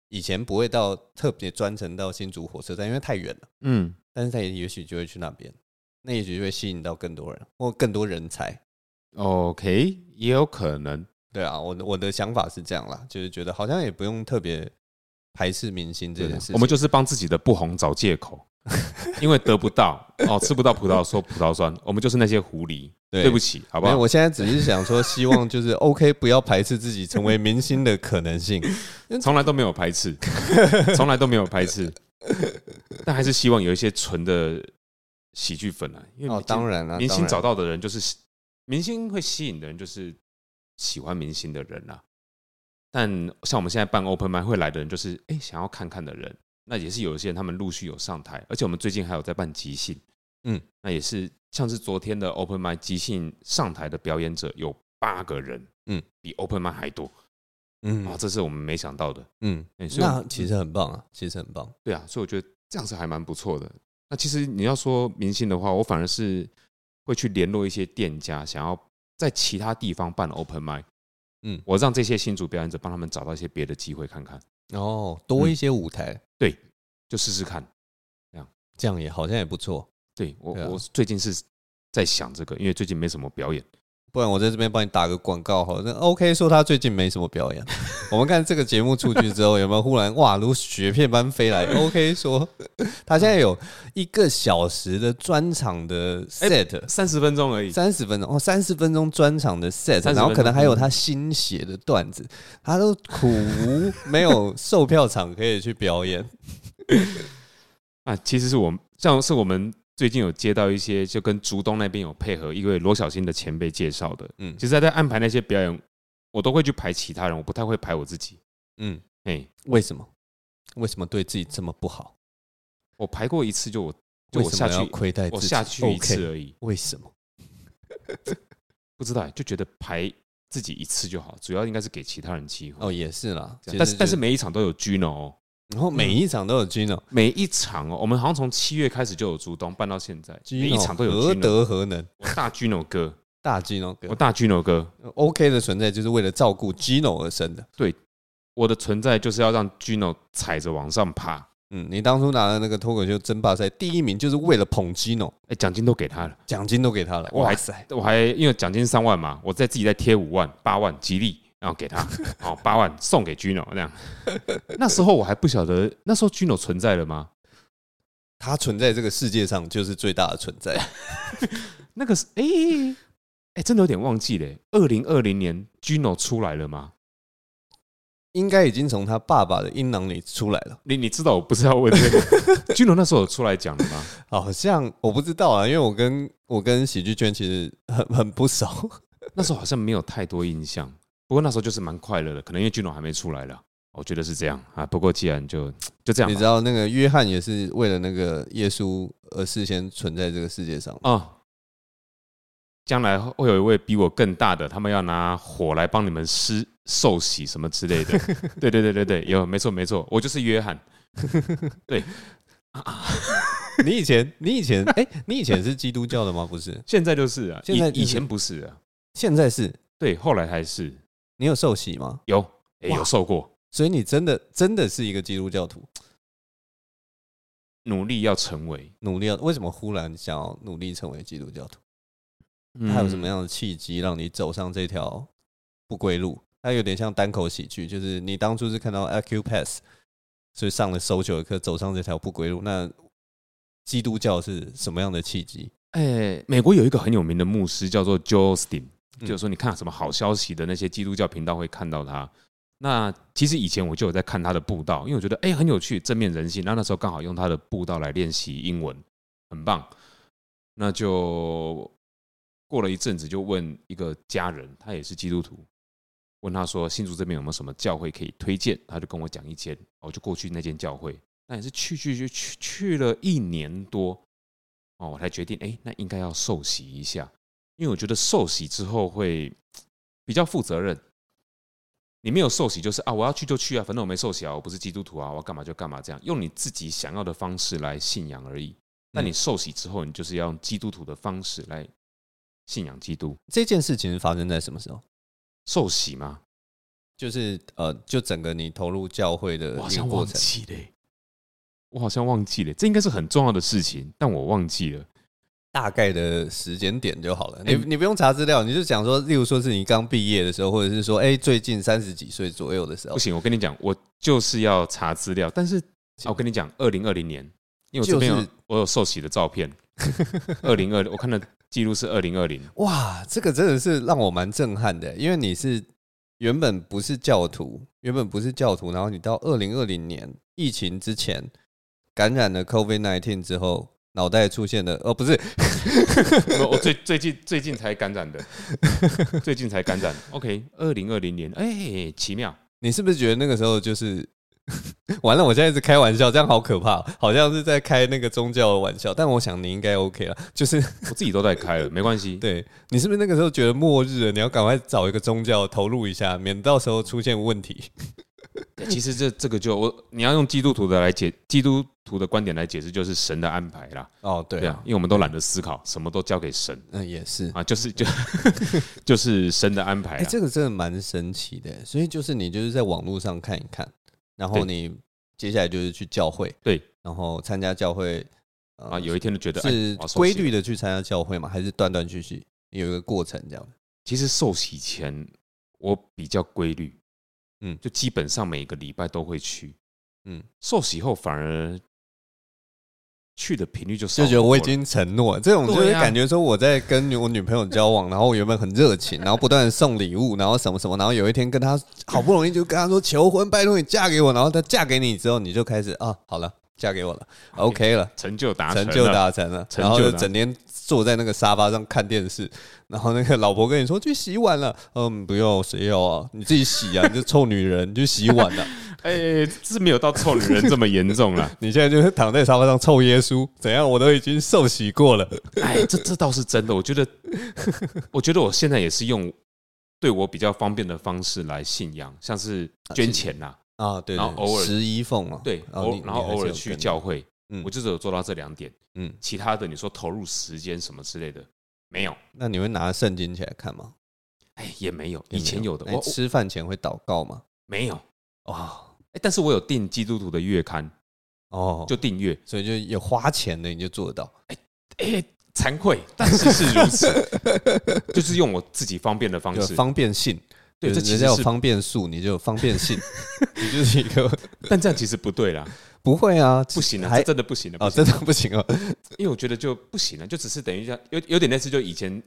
以前不会到特别专程到新竹火车站，因为太远了。嗯，但是他也也许就会去那边，那也许就会吸引到更多人或更多人才。OK，也有可能，对啊，我的我的想法是这样啦，就是觉得好像也不用特别排斥明星这件事，我们就是帮自己的不红找借口，因为得不到哦，吃不到葡萄说葡萄酸，我们就是那些狐狸，对，对不起，好不好？我现在只是想说，希望就是 OK，不要排斥自己成为明星的可能性，从来都没有排斥，从来都没有排斥，但还是希望有一些纯的喜剧粉啊，因为哦，当然了，明星找到的人就是。明星会吸引的人就是喜欢明星的人啊，但像我们现在办 Open Mic 会来的人，就是哎想要看看的人，那也是有一些人他们陆续有上台，而且我们最近还有在办即兴，嗯，那也是像是昨天的 Open Mic 即兴上台的表演者有八个人，嗯，比 Open Mic 还多，嗯。啊，这是我们没想到的，嗯，那其实很棒啊，其实很棒，对啊，所以我觉得这样是还蛮不错的。那其实你要说明星的话，我反而是。会去联络一些店家，想要在其他地方办 Open Mic，嗯，我让这些新主表演者帮他们找到一些别的机会看看，哦，多一些舞台，嗯、对，就试试看，这样。这样也好像也不错。对我，我最近是在想这个，因为最近没什么表演，不然我在这边帮你打个广告好。那 OK 说他最近没什么表演，我们看这个节目出去之后有没有忽然哇如雪片般飞来？OK 说他现在有一个小时的专场的 set，三十分钟而已，三十分钟哦，三十分钟专场的 set，然后可能还有他新写的段子，他都苦无没有售票场可以去表演 啊。其实是我们像是我们。最近有接到一些，就跟竹东那边有配合一位罗小新的前辈介绍的，嗯，其实他在安排那些表演，我都会去排其他人，我不太会排我自己，嗯，哎，为什么？为什么对自己这么不好？我排过一次就我就我下去亏待我下去一次而已，为什么？不知道，就觉得排自己一次就好，主要应该是给其他人机会。哦，也是啦，但是但是每一场都有 Gino 哦。然后每一场都有 Gino，每一场哦，我们好像从七月开始就有竹东办到现在，每一场都有。何德何能？我大 Gino 哥，大 Gino 哥，我大 Gino 哥，OK 的存在就是为了照顾 Gino 而生的。对，我的存在就是要让 Gino 踩着往上爬。嗯，你当初拿的那个脱口秀争霸赛第一名，就是为了捧 Gino，哎，奖金都给他了，奖金都给他了。哇塞，我还因为奖金三万嘛，我再自己再贴五万、八万，吉利。然后给他，哦八万送给 Gino 这样。那时候我还不晓得，那时候 Gino 存在了吗？他存在这个世界上就是最大的存在。那个是哎哎，真的有点忘记了。二零二零年 Gino 出来了吗？应该已经从他爸爸的阴囊里出来了。你你知道我不是要问这个 Gino 那时候有出来讲了吗？好像我不知道啊，因为我跟我跟喜剧圈其实很很不熟，那时候好像没有太多印象。不过那时候就是蛮快乐的，可能因为 Gino 还没出来了，我觉得是这样啊。不过既然就就这样，你知道那个约翰也是为了那个耶稣而事先存在这个世界上啊。将来会有一位比我更大的，他们要拿火来帮你们施受洗什么之类的。对对对对对，有没错没错，我就是约翰。对，你以前你以前哎，你以前是基督教的吗？不是，现在就是啊。现在以前不是啊，现在是对，后来还是。你有受洗吗？有，欸、有受过，所以你真的真的是一个基督教徒，努力要成为，努力要为什么忽然想要努力成为基督教徒？他有什么样的契机让你走上这条不归路？它有点像单口喜剧，就是你当初是看到 Acupass，所以上了 social 课，走上这条不归路。那基督教是什么样的契机？哎、欸，美国有一个很有名的牧师叫做 Joel Osteen。就是说，你看什么好消息的那些基督教频道会看到他。那其实以前我就有在看他的布道，因为我觉得哎很有趣，正面人性。那那时候刚好用他的布道来练习英文，很棒。那就过了一阵子，就问一个家人，他也是基督徒，问他说新竹这边有没有什么教会可以推荐？他就跟我讲一间，我就过去那间教会。那也是去去去去去了一年多哦，我才决定哎，那应该要受洗一下。因为我觉得受洗之后会比较负责任，你没有受洗就是啊，我要去就去啊，反正我没受洗啊，我不是基督徒啊，我要干嘛就干嘛，这样用你自己想要的方式来信仰而已。那你受洗之后，你就是要用基督徒的方式来信仰基督。这件事情是发生在什么时候？受洗吗？就是呃，就整个你投入教会的一个过程。我好像忘记了，这应该是很重要的事情，但我忘记了。大概的时间点就好了，你你不用查资料，你就讲说，例如说是你刚毕业的时候，或者是说，哎，最近三十几岁左右的时候。不行，我跟你讲，我就是要查资料。但是，我跟你讲，二零二零年，因为我这边有我有受洗的照片。二零二零，我看的记录是二零二零。哇，这个真的是让我蛮震撼的，因为你是原本不是教徒，原本不是教徒，然后你到二零二零年疫情之前感染了 COVID nineteen 之后。脑袋出现的哦，不是，我最最近最近才感染的，最近才感染。OK，二零二零年，哎，奇妙。你是不是觉得那个时候就是 完了？我现在是开玩笑，这样好可怕，好像是在开那个宗教的玩笑。但我想你应该 OK 了，就是我自己都在开了，没关系。对，你是不是那个时候觉得末日了？你要赶快找一个宗教投入一下，免到时候出现问题。其实这这个就我你要用基督徒的来解基督徒的观点来解释，就是神的安排啦。哦，对啊，因为我们都懒得思考，什么都交给神。嗯，也是啊，就是 就就是神的安排。哎，这个真的蛮神奇的。所以就是你就是在网络上看一看，然后你接下来就是去教会，对，然后参加教会啊。有一天就觉得是规律的去参加教会嘛？还是断断续续有一个过程这样？其实受洗前我比较规律，嗯，就基本上每个礼拜都会去，嗯，受洗后反而。去的频率就少，就觉得我已经承诺，这种就是感觉说我在跟我女朋友交往，然后我原本很热情，然后不断送礼物，然后什么什么，然后有一天跟她好不容易就跟她说求婚，拜托你嫁给我，然后她嫁给你之后，你就开始啊，好了，嫁给我了，OK 了，成就达成，成就达成了，然后就整天坐在那个沙发上看电视，然后那个老婆跟你说去洗碗了，嗯，不用，谁要啊？你自己洗啊，你这臭女人，你去洗碗了。哎、欸，是没有到臭女人这么严重了。你现在就是躺在沙发上臭耶稣，怎样？我都已经受洗过了。哎，这这倒是真的。我觉得，我觉得我现在也是用对我比较方便的方式来信仰，像是捐钱呐啊，对，然后偶尔十一奉啊，对，然后然后偶尔去教会，嗯，我就只有做到这两点，嗯，其他的你说投入时间什么之类的没有。那你会拿圣经起来看吗？哎，也没有，以前有的。我吃饭前会祷告吗？没有，哇。但是我有订基督徒的月刊，哦，就订阅，所以就有花钱的你就做得到。哎哎，惭愧，但是是如此，就是用我自己方便的方式，方便性。对，这其实有方便数，你就有方便性，你就是一个。但这样其实不对啦，不会啊，不行啊，还真的不行了哦，真的不行啊，因为我觉得就不行了，就只是等于像有有点类似，就以前。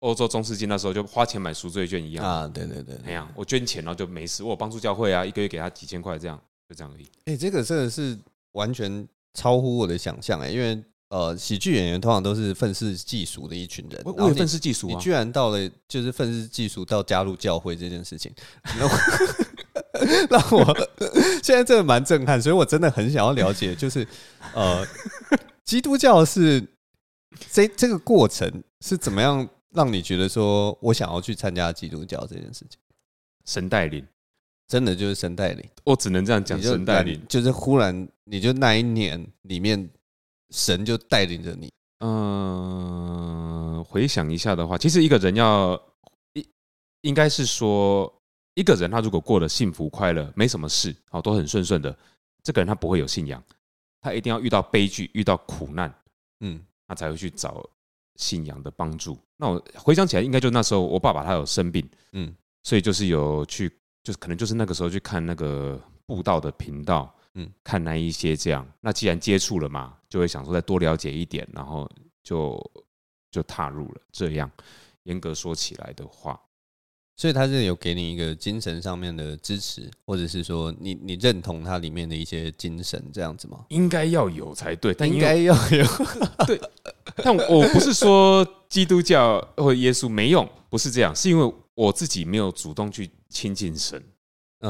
欧洲中世纪那时候就花钱买赎罪券一样啊，对对对，那样我捐钱然后就没事，我帮助教会啊，一个月给他几千块这样，就这样而已。哎，这个真的是完全超乎我的想象哎，因为呃，喜剧演员通常都是愤世嫉俗的一群人，我我也愤世嫉俗，你居然到了就是愤世嫉俗到加入教会这件事情，让我让我现在真的蛮震撼，所以我真的很想要了解，就是呃，基督教是这这个过程是怎么样？让你觉得说我想要去参加基督教这件事情，神带领，真的就是神带领。我只能这样讲，神带领就是忽然你就那一年里面，神就带领着你。嗯，回想一下的话，其实一个人要应应该是说，一个人他如果过得幸福快乐，没什么事，好都很顺顺的，这个人他不会有信仰，他一定要遇到悲剧，遇到苦难，嗯，他才会去找。信仰的帮助，那我回想起来，应该就那时候我爸爸他有生病，嗯，所以就是有去，就是可能就是那个时候去看那个布道的频道，嗯，看那一些这样。那既然接触了嘛，就会想说再多了解一点，然后就就踏入了这样。严格说起来的话。所以他是有给你一个精神上面的支持，或者是说你你认同他里面的一些精神这样子吗？应该要有才对，但应该要有。对，但我不是说基督教或耶稣没用，不是这样，是因为我自己没有主动去亲近神。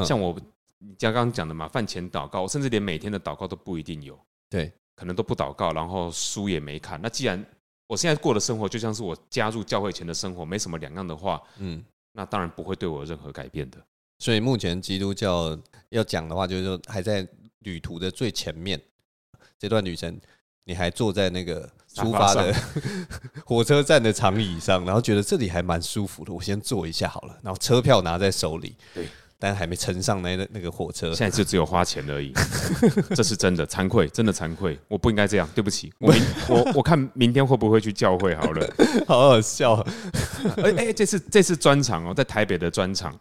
像我你刚刚讲的嘛，饭前祷告，我甚至连每天的祷告都不一定有。对，可能都不祷告，然后书也没看。那既然我现在过的生活就像是我加入教会前的生活，没什么两样的话，嗯。那当然不会对我有任何改变的。所以目前基督教要讲的话，就是说还在旅途的最前面。这段旅程，你还坐在那个出发的 火车站的长椅上，然后觉得这里还蛮舒服的，我先坐一下好了。然后车票拿在手里，对。但还没乘上那那个火车，现在就只有花钱而已，这是真的惭愧，真的惭愧，我不应该这样，对不起，我明 我我看明天会不会去教会好了，好好笑，哎哎，这次这次专场哦，在台北的专场，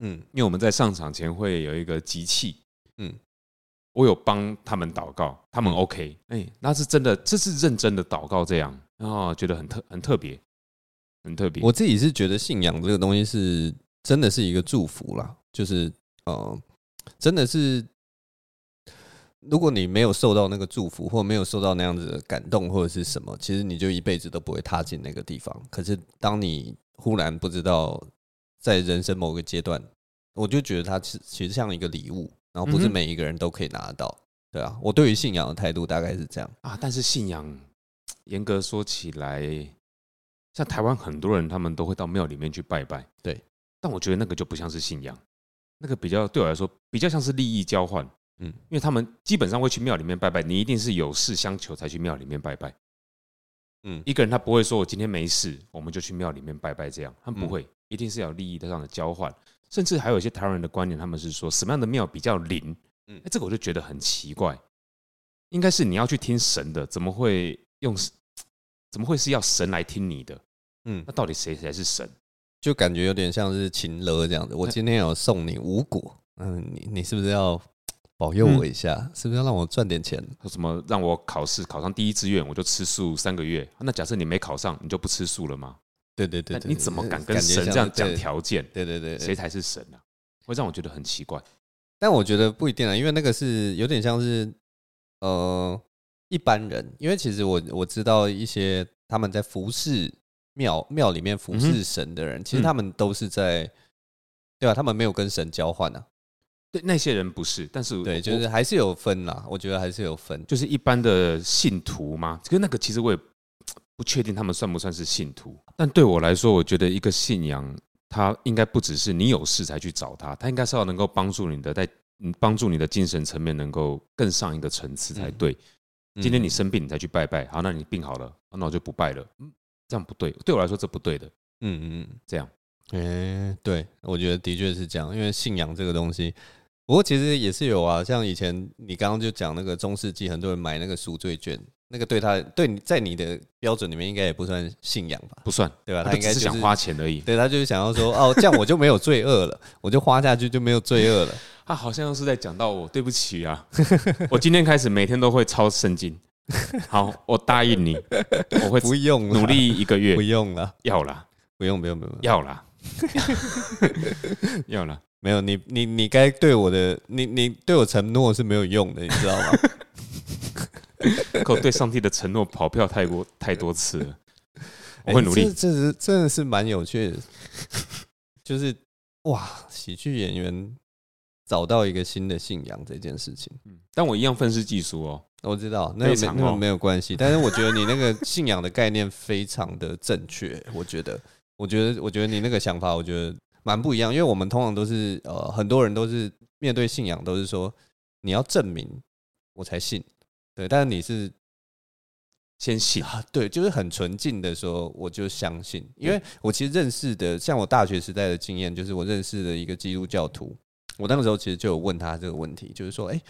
嗯，因为我们在上场前会有一个集气，嗯，我有帮他们祷告，他们 OK，哎，那是真的，这是认真的祷告，这样啊，觉得很特很特别，很特别。我自己是觉得信仰这个东西是真的是一个祝福啦。就是，呃，真的是，如果你没有受到那个祝福，或没有受到那样子的感动，或者是什么，其实你就一辈子都不会踏进那个地方。可是，当你忽然不知道，在人生某个阶段，我就觉得它是其实像一个礼物，然后不是每一个人都可以拿得到。对啊，我对于信仰的态度大概是这样啊。但是信仰，严格说起来，像台湾很多人，他们都会到庙里面去拜拜。对，但我觉得那个就不像是信仰。那个比较对我来说比较像是利益交换，嗯，因为他们基本上会去庙里面拜拜，你一定是有事相求才去庙里面拜拜，嗯，一个人他不会说我今天没事，我们就去庙里面拜拜这样，他们不会，一定是要利益上的交换，甚至还有一些台湾人的观念，他们是说什么样的庙比较灵，嗯，这个我就觉得很奇怪，应该是你要去听神的，怎么会用，怎么会是要神来听你的？嗯，那到底谁才是神？就感觉有点像是情勒这样子。我今天有送你五果，嗯，你你是不是要保佑我一下？嗯、是不是要让我赚点钱？说什么让我考试考上第一志愿，我就吃素三个月？那假设你没考上，你就不吃素了吗？对对对，对，你怎么敢跟神这样讲条件？对对对，谁才是神啊？会让我觉得很奇怪。但我觉得不一定啊，因为那个是有点像是呃一般人，因为其实我我知道一些他们在服侍庙庙里面服侍神的人，嗯、其实他们都是在对吧、啊？他们没有跟神交换啊。对，那些人不是，但是对，就是还是有分啦。我觉得还是有分，就是一般的信徒嘛。跟那个其实我也。不确定他们算不算是信徒，但对我来说，我觉得一个信仰，它应该不只是你有事才去找他，他应该是要能够帮助你的，在帮助你的精神层面能够更上一个层次才对。今天你生病，你才去拜拜，好，那你病好了，那我就不拜了。嗯，这样不对，对我来说这不对的。嗯嗯，这样，诶，对，我觉得的确是这样，因为信仰这个东西，不过其实也是有啊，像以前你刚刚就讲那个中世纪，很多人买那个赎罪券。那个对他对你在你的标准里面应该也不算信仰吧？不算，对吧？他应该是想花钱而已。对，他就是想要说哦，这样我就没有罪恶了，我就花下去就没有罪恶了。他好像是在讲到我，对不起啊，我今天开始每天都会抄圣经。好，我答应你，我会不用努力一个月，不用了，要啦，不用不用不用，要啦，要了，没有你你你该对我的，你你对我承诺是没有用的，你知道吗？可我对上帝的承诺跑票太过太多次了，我会努力。这这是真的是蛮有趣的，就是哇，喜剧演员找到一个新的信仰这件事情。嗯，但我一样愤世嫉俗哦，我知道那个没那个没有关系，但是我觉得你那个信仰的概念非常的正确。我觉得，我觉得，我觉得你那个想法，我觉得蛮不一样。因为我们通常都是呃，很多人都是面对信仰都是说你要证明我才信。对，但是你是先信啊？对，就是很纯净的说，我就相信，因为我其实认识的，像我大学时代的经验，就是我认识的一个基督教徒，我那个时候其实就有问他这个问题，就是说，哎，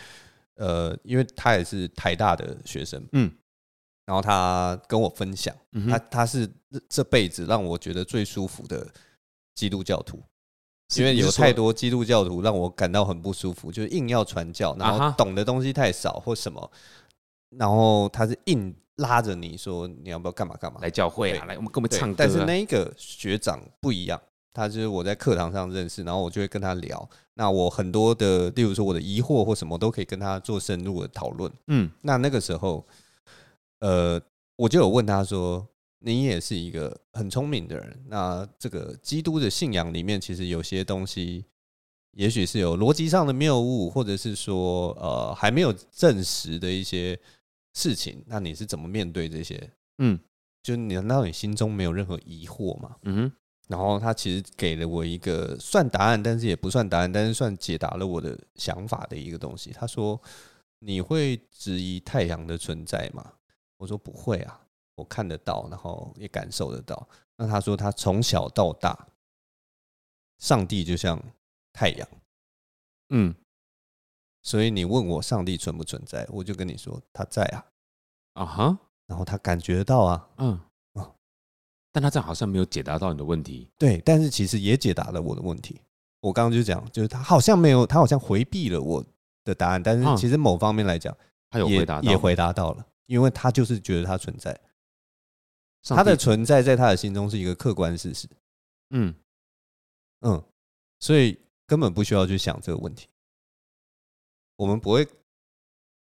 呃，因为他也是台大的学生，嗯，然后他跟我分享，他他是这辈子让我觉得最舒服的基督教徒。因为有太多基督教徒让我感到很不舒服，就是硬要传教，然后懂的东西太少或什么，然后他是硬拉着你说你要不要干嘛干嘛来教会啊，来我们跟我们唱歌。但是那一个学长不一样，他就是我在课堂上认识，然后我就会跟他聊。那我很多的，例如说我的疑惑或什么，都可以跟他做深入的讨论。嗯，那那个时候，呃，我就有问他说。你也是一个很聪明的人。那这个基督的信仰里面，其实有些东西，也许是有逻辑上的谬误，或者是说，呃，还没有证实的一些事情。那你是怎么面对这些？嗯，就你难道你心中没有任何疑惑吗？嗯哼。然后他其实给了我一个算答案，但是也不算答案，但是算解答了我的想法的一个东西。他说：“你会质疑太阳的存在吗？”我说：“不会啊。”我看得到，然后也感受得到。那他说他从小到大，上帝就像太阳，嗯，所以你问我上帝存不存在，我就跟你说他在啊，啊哈，然后他感觉得到啊，嗯，哦，但他这样好像没有解答到你的问题。对，但是其实也解答了我的问题。我刚刚就讲，就是他好像没有，他好像回避了我的答案，但是其实某方面来讲，他有回答，也回答到了，因为他就是觉得他存在。他的存在在他的心中是一个客观事实，嗯嗯，所以根本不需要去想这个问题。我们不会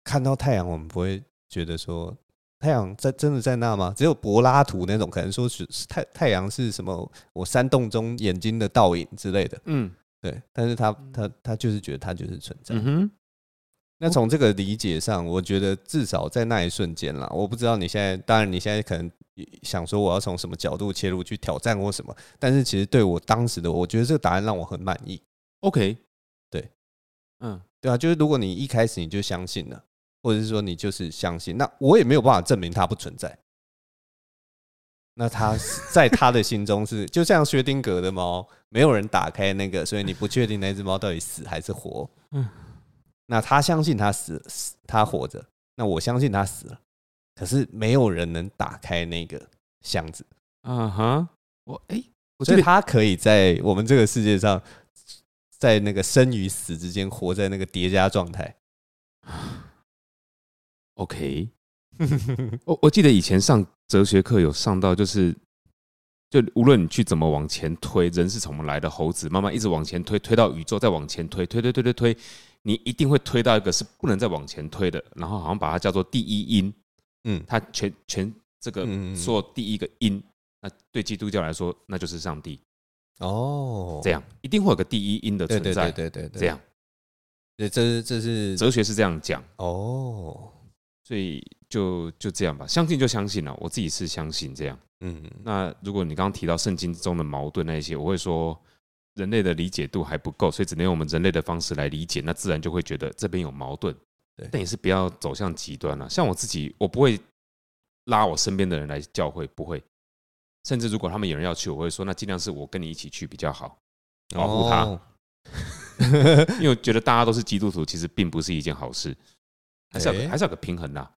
看到太阳，我们不会觉得说太阳在真的在那吗？只有柏拉图那种可能说是太太阳是什么？我山洞中眼睛的倒影之类的，嗯，对。但是他他他就是觉得它就是存在。嗯那从这个理解上，我觉得至少在那一瞬间啦，我不知道你现在，当然你现在可能想说我要从什么角度切入去挑战或什么，但是其实对我当时的，我觉得这个答案让我很满意。OK，对，嗯，对啊，就是如果你一开始你就相信了，或者是说你就是相信，那我也没有办法证明它不存在。那他在他的心中是就像薛丁格的猫，没有人打开那个，所以你不确定那只猫到底死还是活。嗯。那他相信他死死，他活着。那我相信他死了，可是没有人能打开那个箱子。啊哈，我哎，所以他可以在我们这个世界上，在那个生与死之间活在那个叠加状态。OK，我我记得以前上哲学课有上到，就是就无论你去怎么往前推，人是从哪来的猴子，慢慢一直往前推，推到宇宙，再往前推，推推推推推，你一定会推到一个是不能再往前推的，然后好像把它叫做第一因，嗯，它全全这个说第一个因。那对基督教来说，那就是上帝。哦，这样一定会有个第一因的存在，对对对，这样，对，这是这是哲学是这样讲。哦，所以就就这样吧，相信就相信了，我自己是相信这样，嗯，那如果你刚刚提到圣经中的矛盾那一些，我会说人类的理解度还不够，所以只能用我们人类的方式来理解，那自然就会觉得这边有矛盾，对，但也是不要走向极端了，像我自己，我不会拉我身边的人来教会，不会。甚至如果他们有人要去，我会说，那尽量是我跟你一起去比较好，保护他。哦、因为我觉得大家都是基督徒，其实并不是一件好事，还是要、欸、还是要个平衡呐。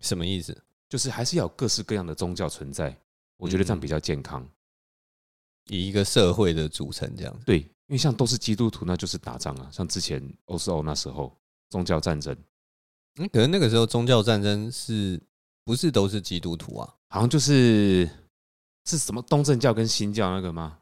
什么意思？就是还是要有各式各样的宗教存在，我觉得这样比较健康。以一个社会的组成这样，对，因为像都是基督徒，那就是打仗啊。像之前欧斯欧那时候宗教战争，嗯，可能那个时候宗教战争是不是都是基督徒啊？好像就是。是什么东正教跟新教那个吗？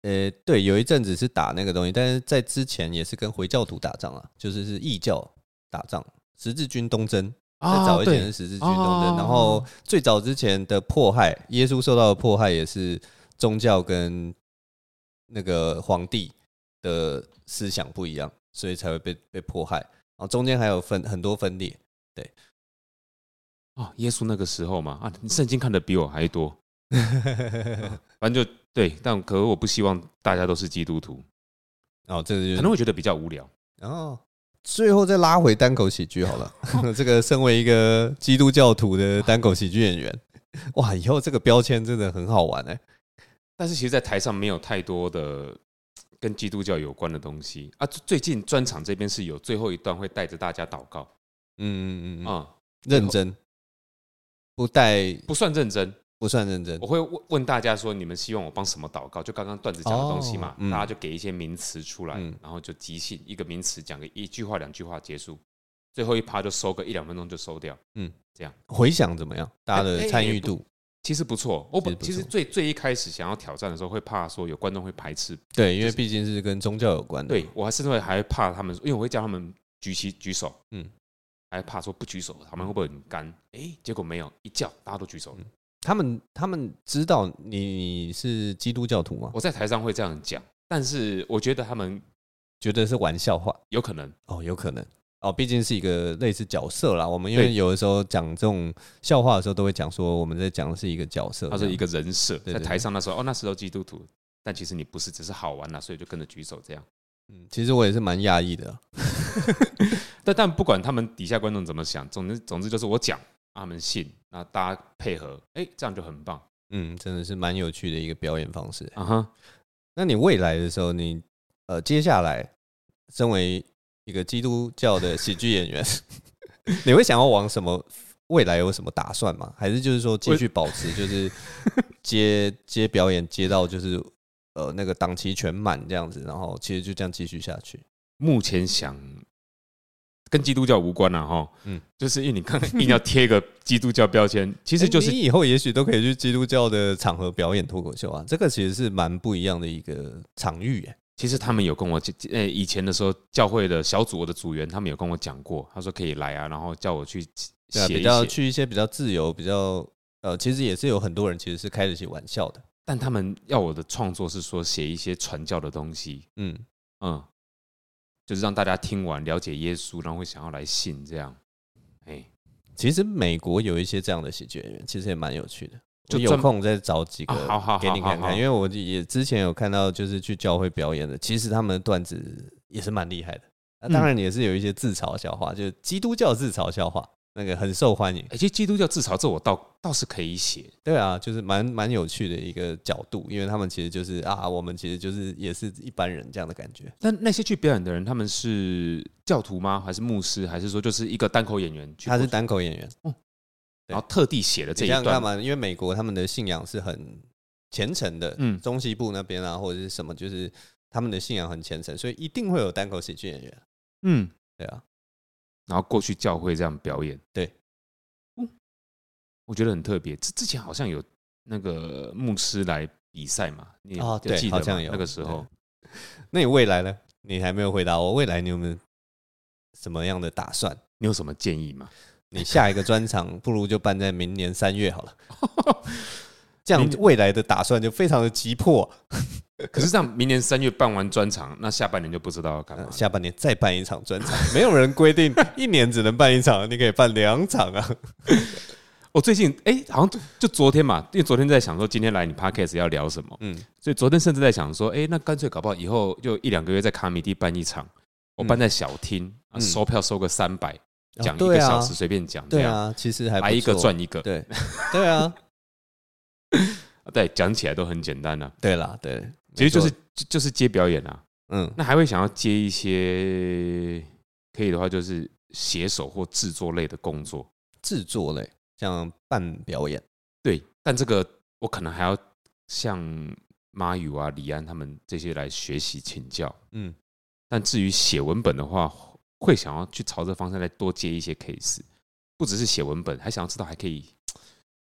呃，对，有一阵子是打那个东西，但是在之前也是跟回教徒打仗啊，就是是异教打仗，十字军东征。再早一点是十字军东征，然后最早之前的迫害，耶稣受到的迫害也是宗教跟那个皇帝的思想不一样，所以才会被被迫害。然后中间还有分很多分裂，对。哦，耶稣那个时候嘛，啊，你圣经看的比我还多。反正就对，但可是我不希望大家都是基督徒。哦，这个就可能会觉得比较无聊。然后最后再拉回单口喜剧好了。这个身为一个基督教徒的单口喜剧演员，哇，以后这个标签真的很好玩哎。但是其实，在台上没有太多的跟基督教有关的东西啊。最近专场这边是有最后一段会带着大家祷告。嗯嗯嗯啊，认真不带不算认真。不算认真，我会问问大家说：“你们希望我帮什么祷告？”就刚刚段子讲的东西嘛，大家就给一些名词出来，然后就即兴一个名词讲个一句话、两句话结束，最后一趴就收个一两分钟就收掉。嗯，这样回想怎么样？大家的参与度其实不错。我本其实最最一开始想要挑战的时候，会怕说有观众会排斥。对，因为毕竟是跟宗教有关的。对，我还是会还怕他们，因为我会叫他们举起举手。嗯，还怕说不举手，他们会不会很干？哎，结果没有，一叫大家都举手。他们他们知道你是基督教徒吗？我在台上会这样讲，但是我觉得他们觉得是玩笑话，有可能哦，有可能哦，毕竟是一个类似角色啦。我们因为有的时候讲这种笑话的时候，都会讲说我们在讲的是一个角色，他是一个人设，在台上那时候哦，那时候基督徒，但其实你不是，只是好玩啦，所以就跟着举手这样。嗯，其实我也是蛮讶异的，但但不管他们底下观众怎么想，总之总之就是我讲。他们信，那大家配合，哎，这样就很棒。嗯，真的是蛮有趣的一个表演方式。啊哈，那你未来的时候，你呃，接下来身为一个基督教的喜剧演员，你会想要往什么？未来有什么打算吗？还是就是说继续保持，就是 接接表演接到就是呃那个档期全满这样子，然后其实就这样继续下去？目前想。跟基督教无关啊，哈，嗯，就是因为你刚刚硬要贴个基督教标签，其实就是你以后也许都可以去基督教的场合表演脱口秀啊，这个其实是蛮不一样的一个场域。哎，其实他们有跟我讲，呃，以前的时候教会的小组我的组员，他们有跟我讲过，他说可以来啊，然后叫我去写比较去一些比较自由、比较呃，其实也是有很多人其实是开得起玩笑的，但他们要我的创作是说写一些传教的东西，嗯。嗯。就是让大家听完了解耶稣，然后会想要来信这样。哎，其实美国有一些这样的喜剧演员，其实也蛮有趣的。就有空再找几个给你看看，因为我也之前有看到，就是去教会表演的，其实他们的段子也是蛮厉害的。那当然也是有一些自嘲笑话，就是基督教自嘲笑话。那个很受欢迎，而且基督教自嘲这我倒倒是可以写，对啊，就是蛮蛮有趣的一个角度，因为他们其实就是啊，我们其实就是也是一般人这样的感觉。但那些去表演的人，他们是教徒吗？还是牧师？还是说就是一个单口演员？他是单口演员，然后特地写了这一段干嘛？因为美国他们的信仰是很虔诚的，嗯，中西部那边啊，或者是什么，就是他们的信仰很虔诚，所以一定会有单口喜剧演员。嗯，对啊，然后过去教会这样表演，对，嗯，我觉得很特别。之之前好像有那个牧师来比赛嘛，你哦，对，好像有那个时候。那你未来呢？你还没有回答我，未来你有没有什么样的打算？你有什么建议吗？你下一个专场不如就办在明年三月好了，这样未来的打算就非常的急迫。可是这样，明年三月办完专场，那下半年就不知道要干嘛。下半年再办一场专场，没有人规定一年只能办一场，你可以办两场啊。我最近哎，好像就昨天嘛，因为昨天在想说今天来你 Podcast 要聊什么，嗯，所以昨天甚至在想说，哎，那干脆搞不好以后就一两个月在卡米蒂办一场，我办在小厅，收票收个三百。讲一个小时随便讲，对啊，其实还来一个赚一个，对。对啊，对，讲起来都很简单呐。对啦，对，其实就是就是接表演啊，嗯，那还会想要接一些可以的话，就是写手或制作类的工作，制作类像办表演，对，但这个我可能还要向马宇啊、李安他们这些来学习请教，嗯，但至于写文本的话。会想要去朝这方向再多接一些 case，不只是写文本，还想要知道还可以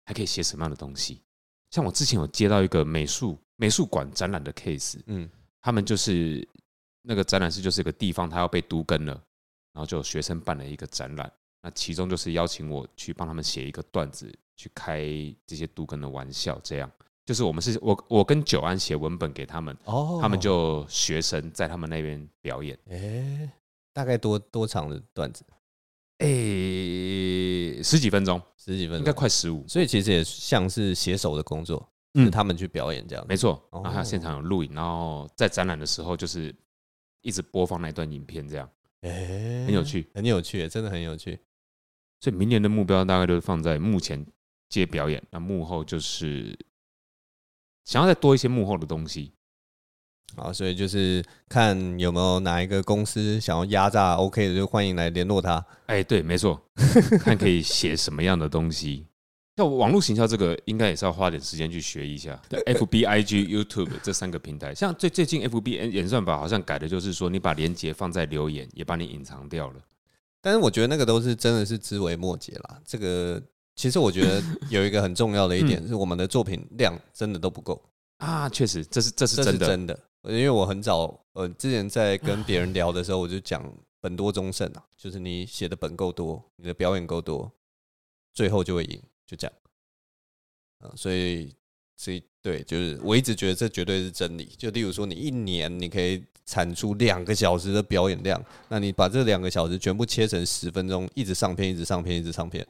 还可以写什么样的东西。像我之前有接到一个美术美术馆展览的 case，嗯，他们就是那个展览室就是一个地方，他要被都更了，然后就有学生办了一个展览，那其中就是邀请我去帮他们写一个段子，去开这些都更的玩笑，这样就是我们是我我跟九安写文本给他们，哦，他们就学生在他们那边表演，诶。大概多多长的段子？哎，十几分钟，十几分钟，应该快十五。所以其实也像是写手的工作，嗯，他们去表演这样。没错，然后他现场有录影，然后在展览的时候就是一直播放那段影片，这样，哎，很有趣，很有趣，真的很有趣。所以明年的目标大概就是放在目前接表演，那幕后就是想要再多一些幕后的东西。好，所以就是看有没有哪一个公司想要压榨 OK 的，就欢迎来联络他。哎，对，没错，看可以写什么样的东西。像网络行销这个，应该也是要花点时间去学一下。FB、IG、YouTube 这三个平台，像最最近 FB 演算法好像改的就是说，你把连接放在留言，也把你隐藏掉了。但是我觉得那个都是真的是枝微末节啦。这个其实我觉得有一个很重要的一点是，我们的作品量真的都不够啊。确实，这是这是真的真的。因为我很早，呃，之前在跟 别人聊的时候，我就讲本多终胜啊，就是你写的本够多，你的表演够多，最后就会赢，就这样。啊，所以，所以对，就是我一直觉得这绝对是真理。就例如说，你一年你可以产出两个小时的表演量，那你把这两个小时全部切成十分钟，一直上片，一直上片，一直上片，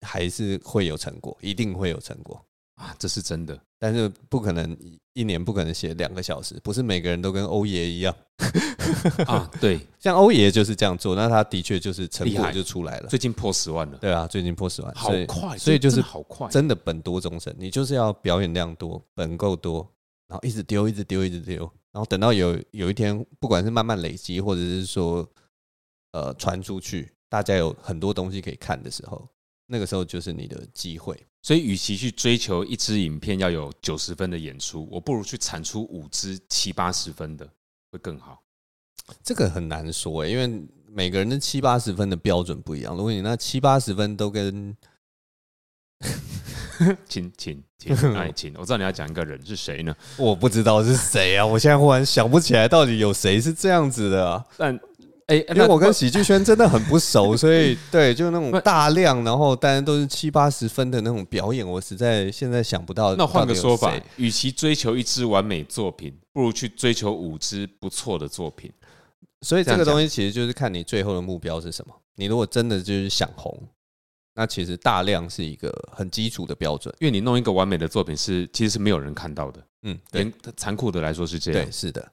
还是会有成果，一定会有成果。啊，这是真的，但是不可能一年不可能写两个小时，不是每个人都跟欧爷一样 啊。对，像欧爷就是这样做，那他的确就是成果就出来了。最近破十万了，对啊，最近破十万，好快，所以就是好快，真的本多终身，你就是要表演量多，本够多，然后一直丢，一直丢，一直丢，然后等到有有一天，不管是慢慢累积，或者是说呃传出去，大家有很多东西可以看的时候，那个时候就是你的机会。所以，与其去追求一支影片要有九十分的演出，我不如去产出五支七八十分的会更好。这个很难说诶，因为每个人的七八十分的标准不一样。如果你那七八十分都跟 请请请 爱情，我知道你要讲一个人是谁呢？我不知道是谁啊！我现在忽然想不起来到底有谁是这样子的啊。但哎，因为我跟喜剧圈真的很不熟，所以对，就那种 大量，然后大家都是七八十分的那种表演，我实在现在想不到。那换个说法，与其追求一支完美作品，不如去追求五支不错的作品。所以这个东西其实就是看你最后的目标是什么。你如果真的就是想红，那其实大量是一个很基础的标准，因为你弄一个完美的作品是其实是没有人看到的。嗯，连残酷的来说是这样。对，是的。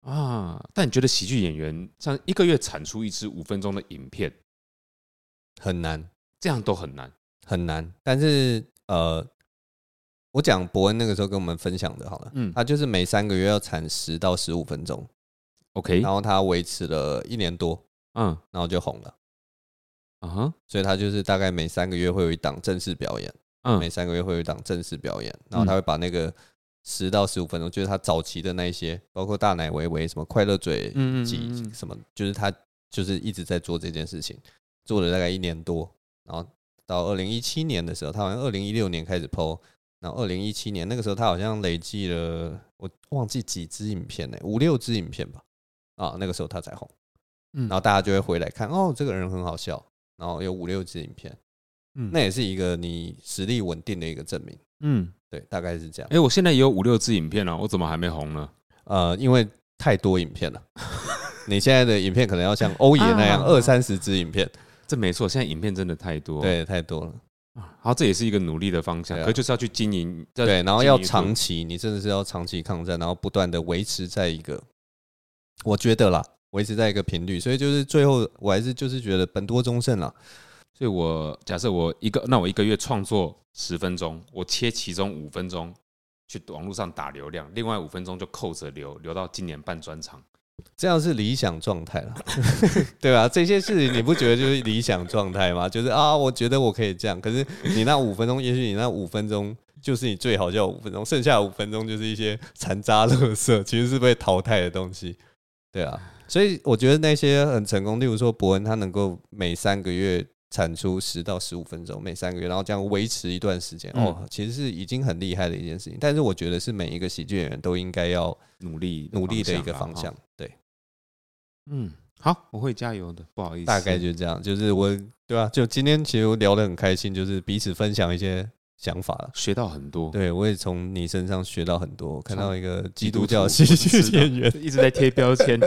啊！但你觉得喜剧演员像一个月产出一支五分钟的影片很难？这样都很难，很难。但是呃，我讲伯恩那个时候跟我们分享的，好了，嗯，他就是每三个月要产十到十五分钟，OK，然后他维持了一年多，嗯，然后就红了，啊哈，所以他就是大概每三个月会有一档正式表演，嗯，每三个月会有一档正式表演，然后他会把那个十到十五分钟，就是他早期的那一些，包括大奶维维什么快乐嘴几什么，就是他就是一直在做这件事情，做了大概一年多，然后到二零一七年的时候，他好像二零一六年开始 PO，然后二零一七年那个时候他好像累计了我忘记几支影片呢，五六支影片吧，啊，那个时候他才红，嗯，然后大家就会回来看，哦，这个人很好笑，然后有五六支影片。嗯，那也是一个你实力稳定的一个证明。嗯，对，大概是这样。哎，我现在也有五六支影片了，我怎么还没红呢？呃，因为太多影片了。你现在的影片可能要像欧爷那样二三十支影片，这没错。现在影片真的太多，对，太多了。好，这也是一个努力的方向，可就是要去经营，对，然后要长期，你真的是要长期抗战，然后不断的维持在一个，我觉得啦，维持在一个频率。所以就是最后，我还是就是觉得本多终胜了。所以我假设我一个，那我一个月创作十分钟，我切其中五分钟去网络上打流量，另外五分钟就扣着留，留到今年办专场，这样是理想状态了，对吧？这些事情你不觉得就是理想状态吗？就是啊，我觉得我可以这样，可是你那五分钟，也许你那五分钟就是你最好笑五分钟，剩下五分钟就是一些残渣垃圾，其实是被淘汰的东西，对啊。所以我觉得那些很成功，例如说博恩，他能够每三个月。产出十到十五分钟，每三个月，然后这样维持一段时间，嗯、哦，其实是已经很厉害的一件事情。但是我觉得是每一个喜剧演员都应该要努力努力的一个方向。对，嗯，好，我会加油的。不好意思，大概就这样，就是我对吧、啊？就今天其实我聊得很开心，就是彼此分享一些想法了，学到很多。对，我也从你身上学到很多。我看到一个基督教喜剧演员 一直在贴标签，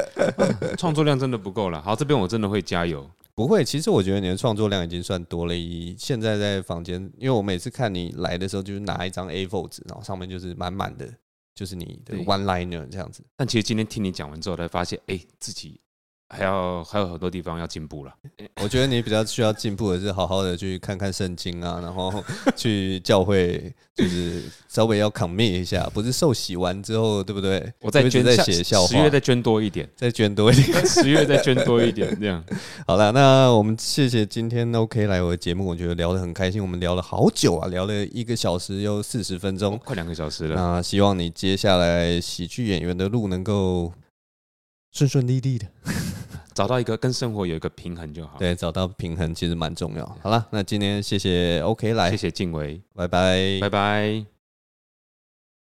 创作量真的不够了。好，这边我真的会加油。不会，其实我觉得你的创作量已经算多了。一现在在房间，因为我每次看你来的时候，就是拿一张 A4 纸，然后上面就是满满的，就是你的 one liner 这样子。但其实今天听你讲完之后，才发现，哎，自己。还要还有很多地方要进步了。我觉得你比较需要进步的是好好的去看看圣经啊，然后去教会，就是稍微要 commit 一下，不是受洗完之后，对不对？我再捐再写笑话，十月再捐多一点，再捐多一点，十月再捐多一点，这样。好了，那我们谢谢今天 OK 来我的节目，我觉得聊得很开心，我们聊了好久啊，聊了一个小时又四十分钟，快两个小时了。那希望你接下来喜剧演员的路能够顺顺利利的。找到一个跟生活有一个平衡就好。对，找到平衡其实蛮重要。好了，那今天谢谢 OK 来，谢谢静伟，拜拜，拜拜。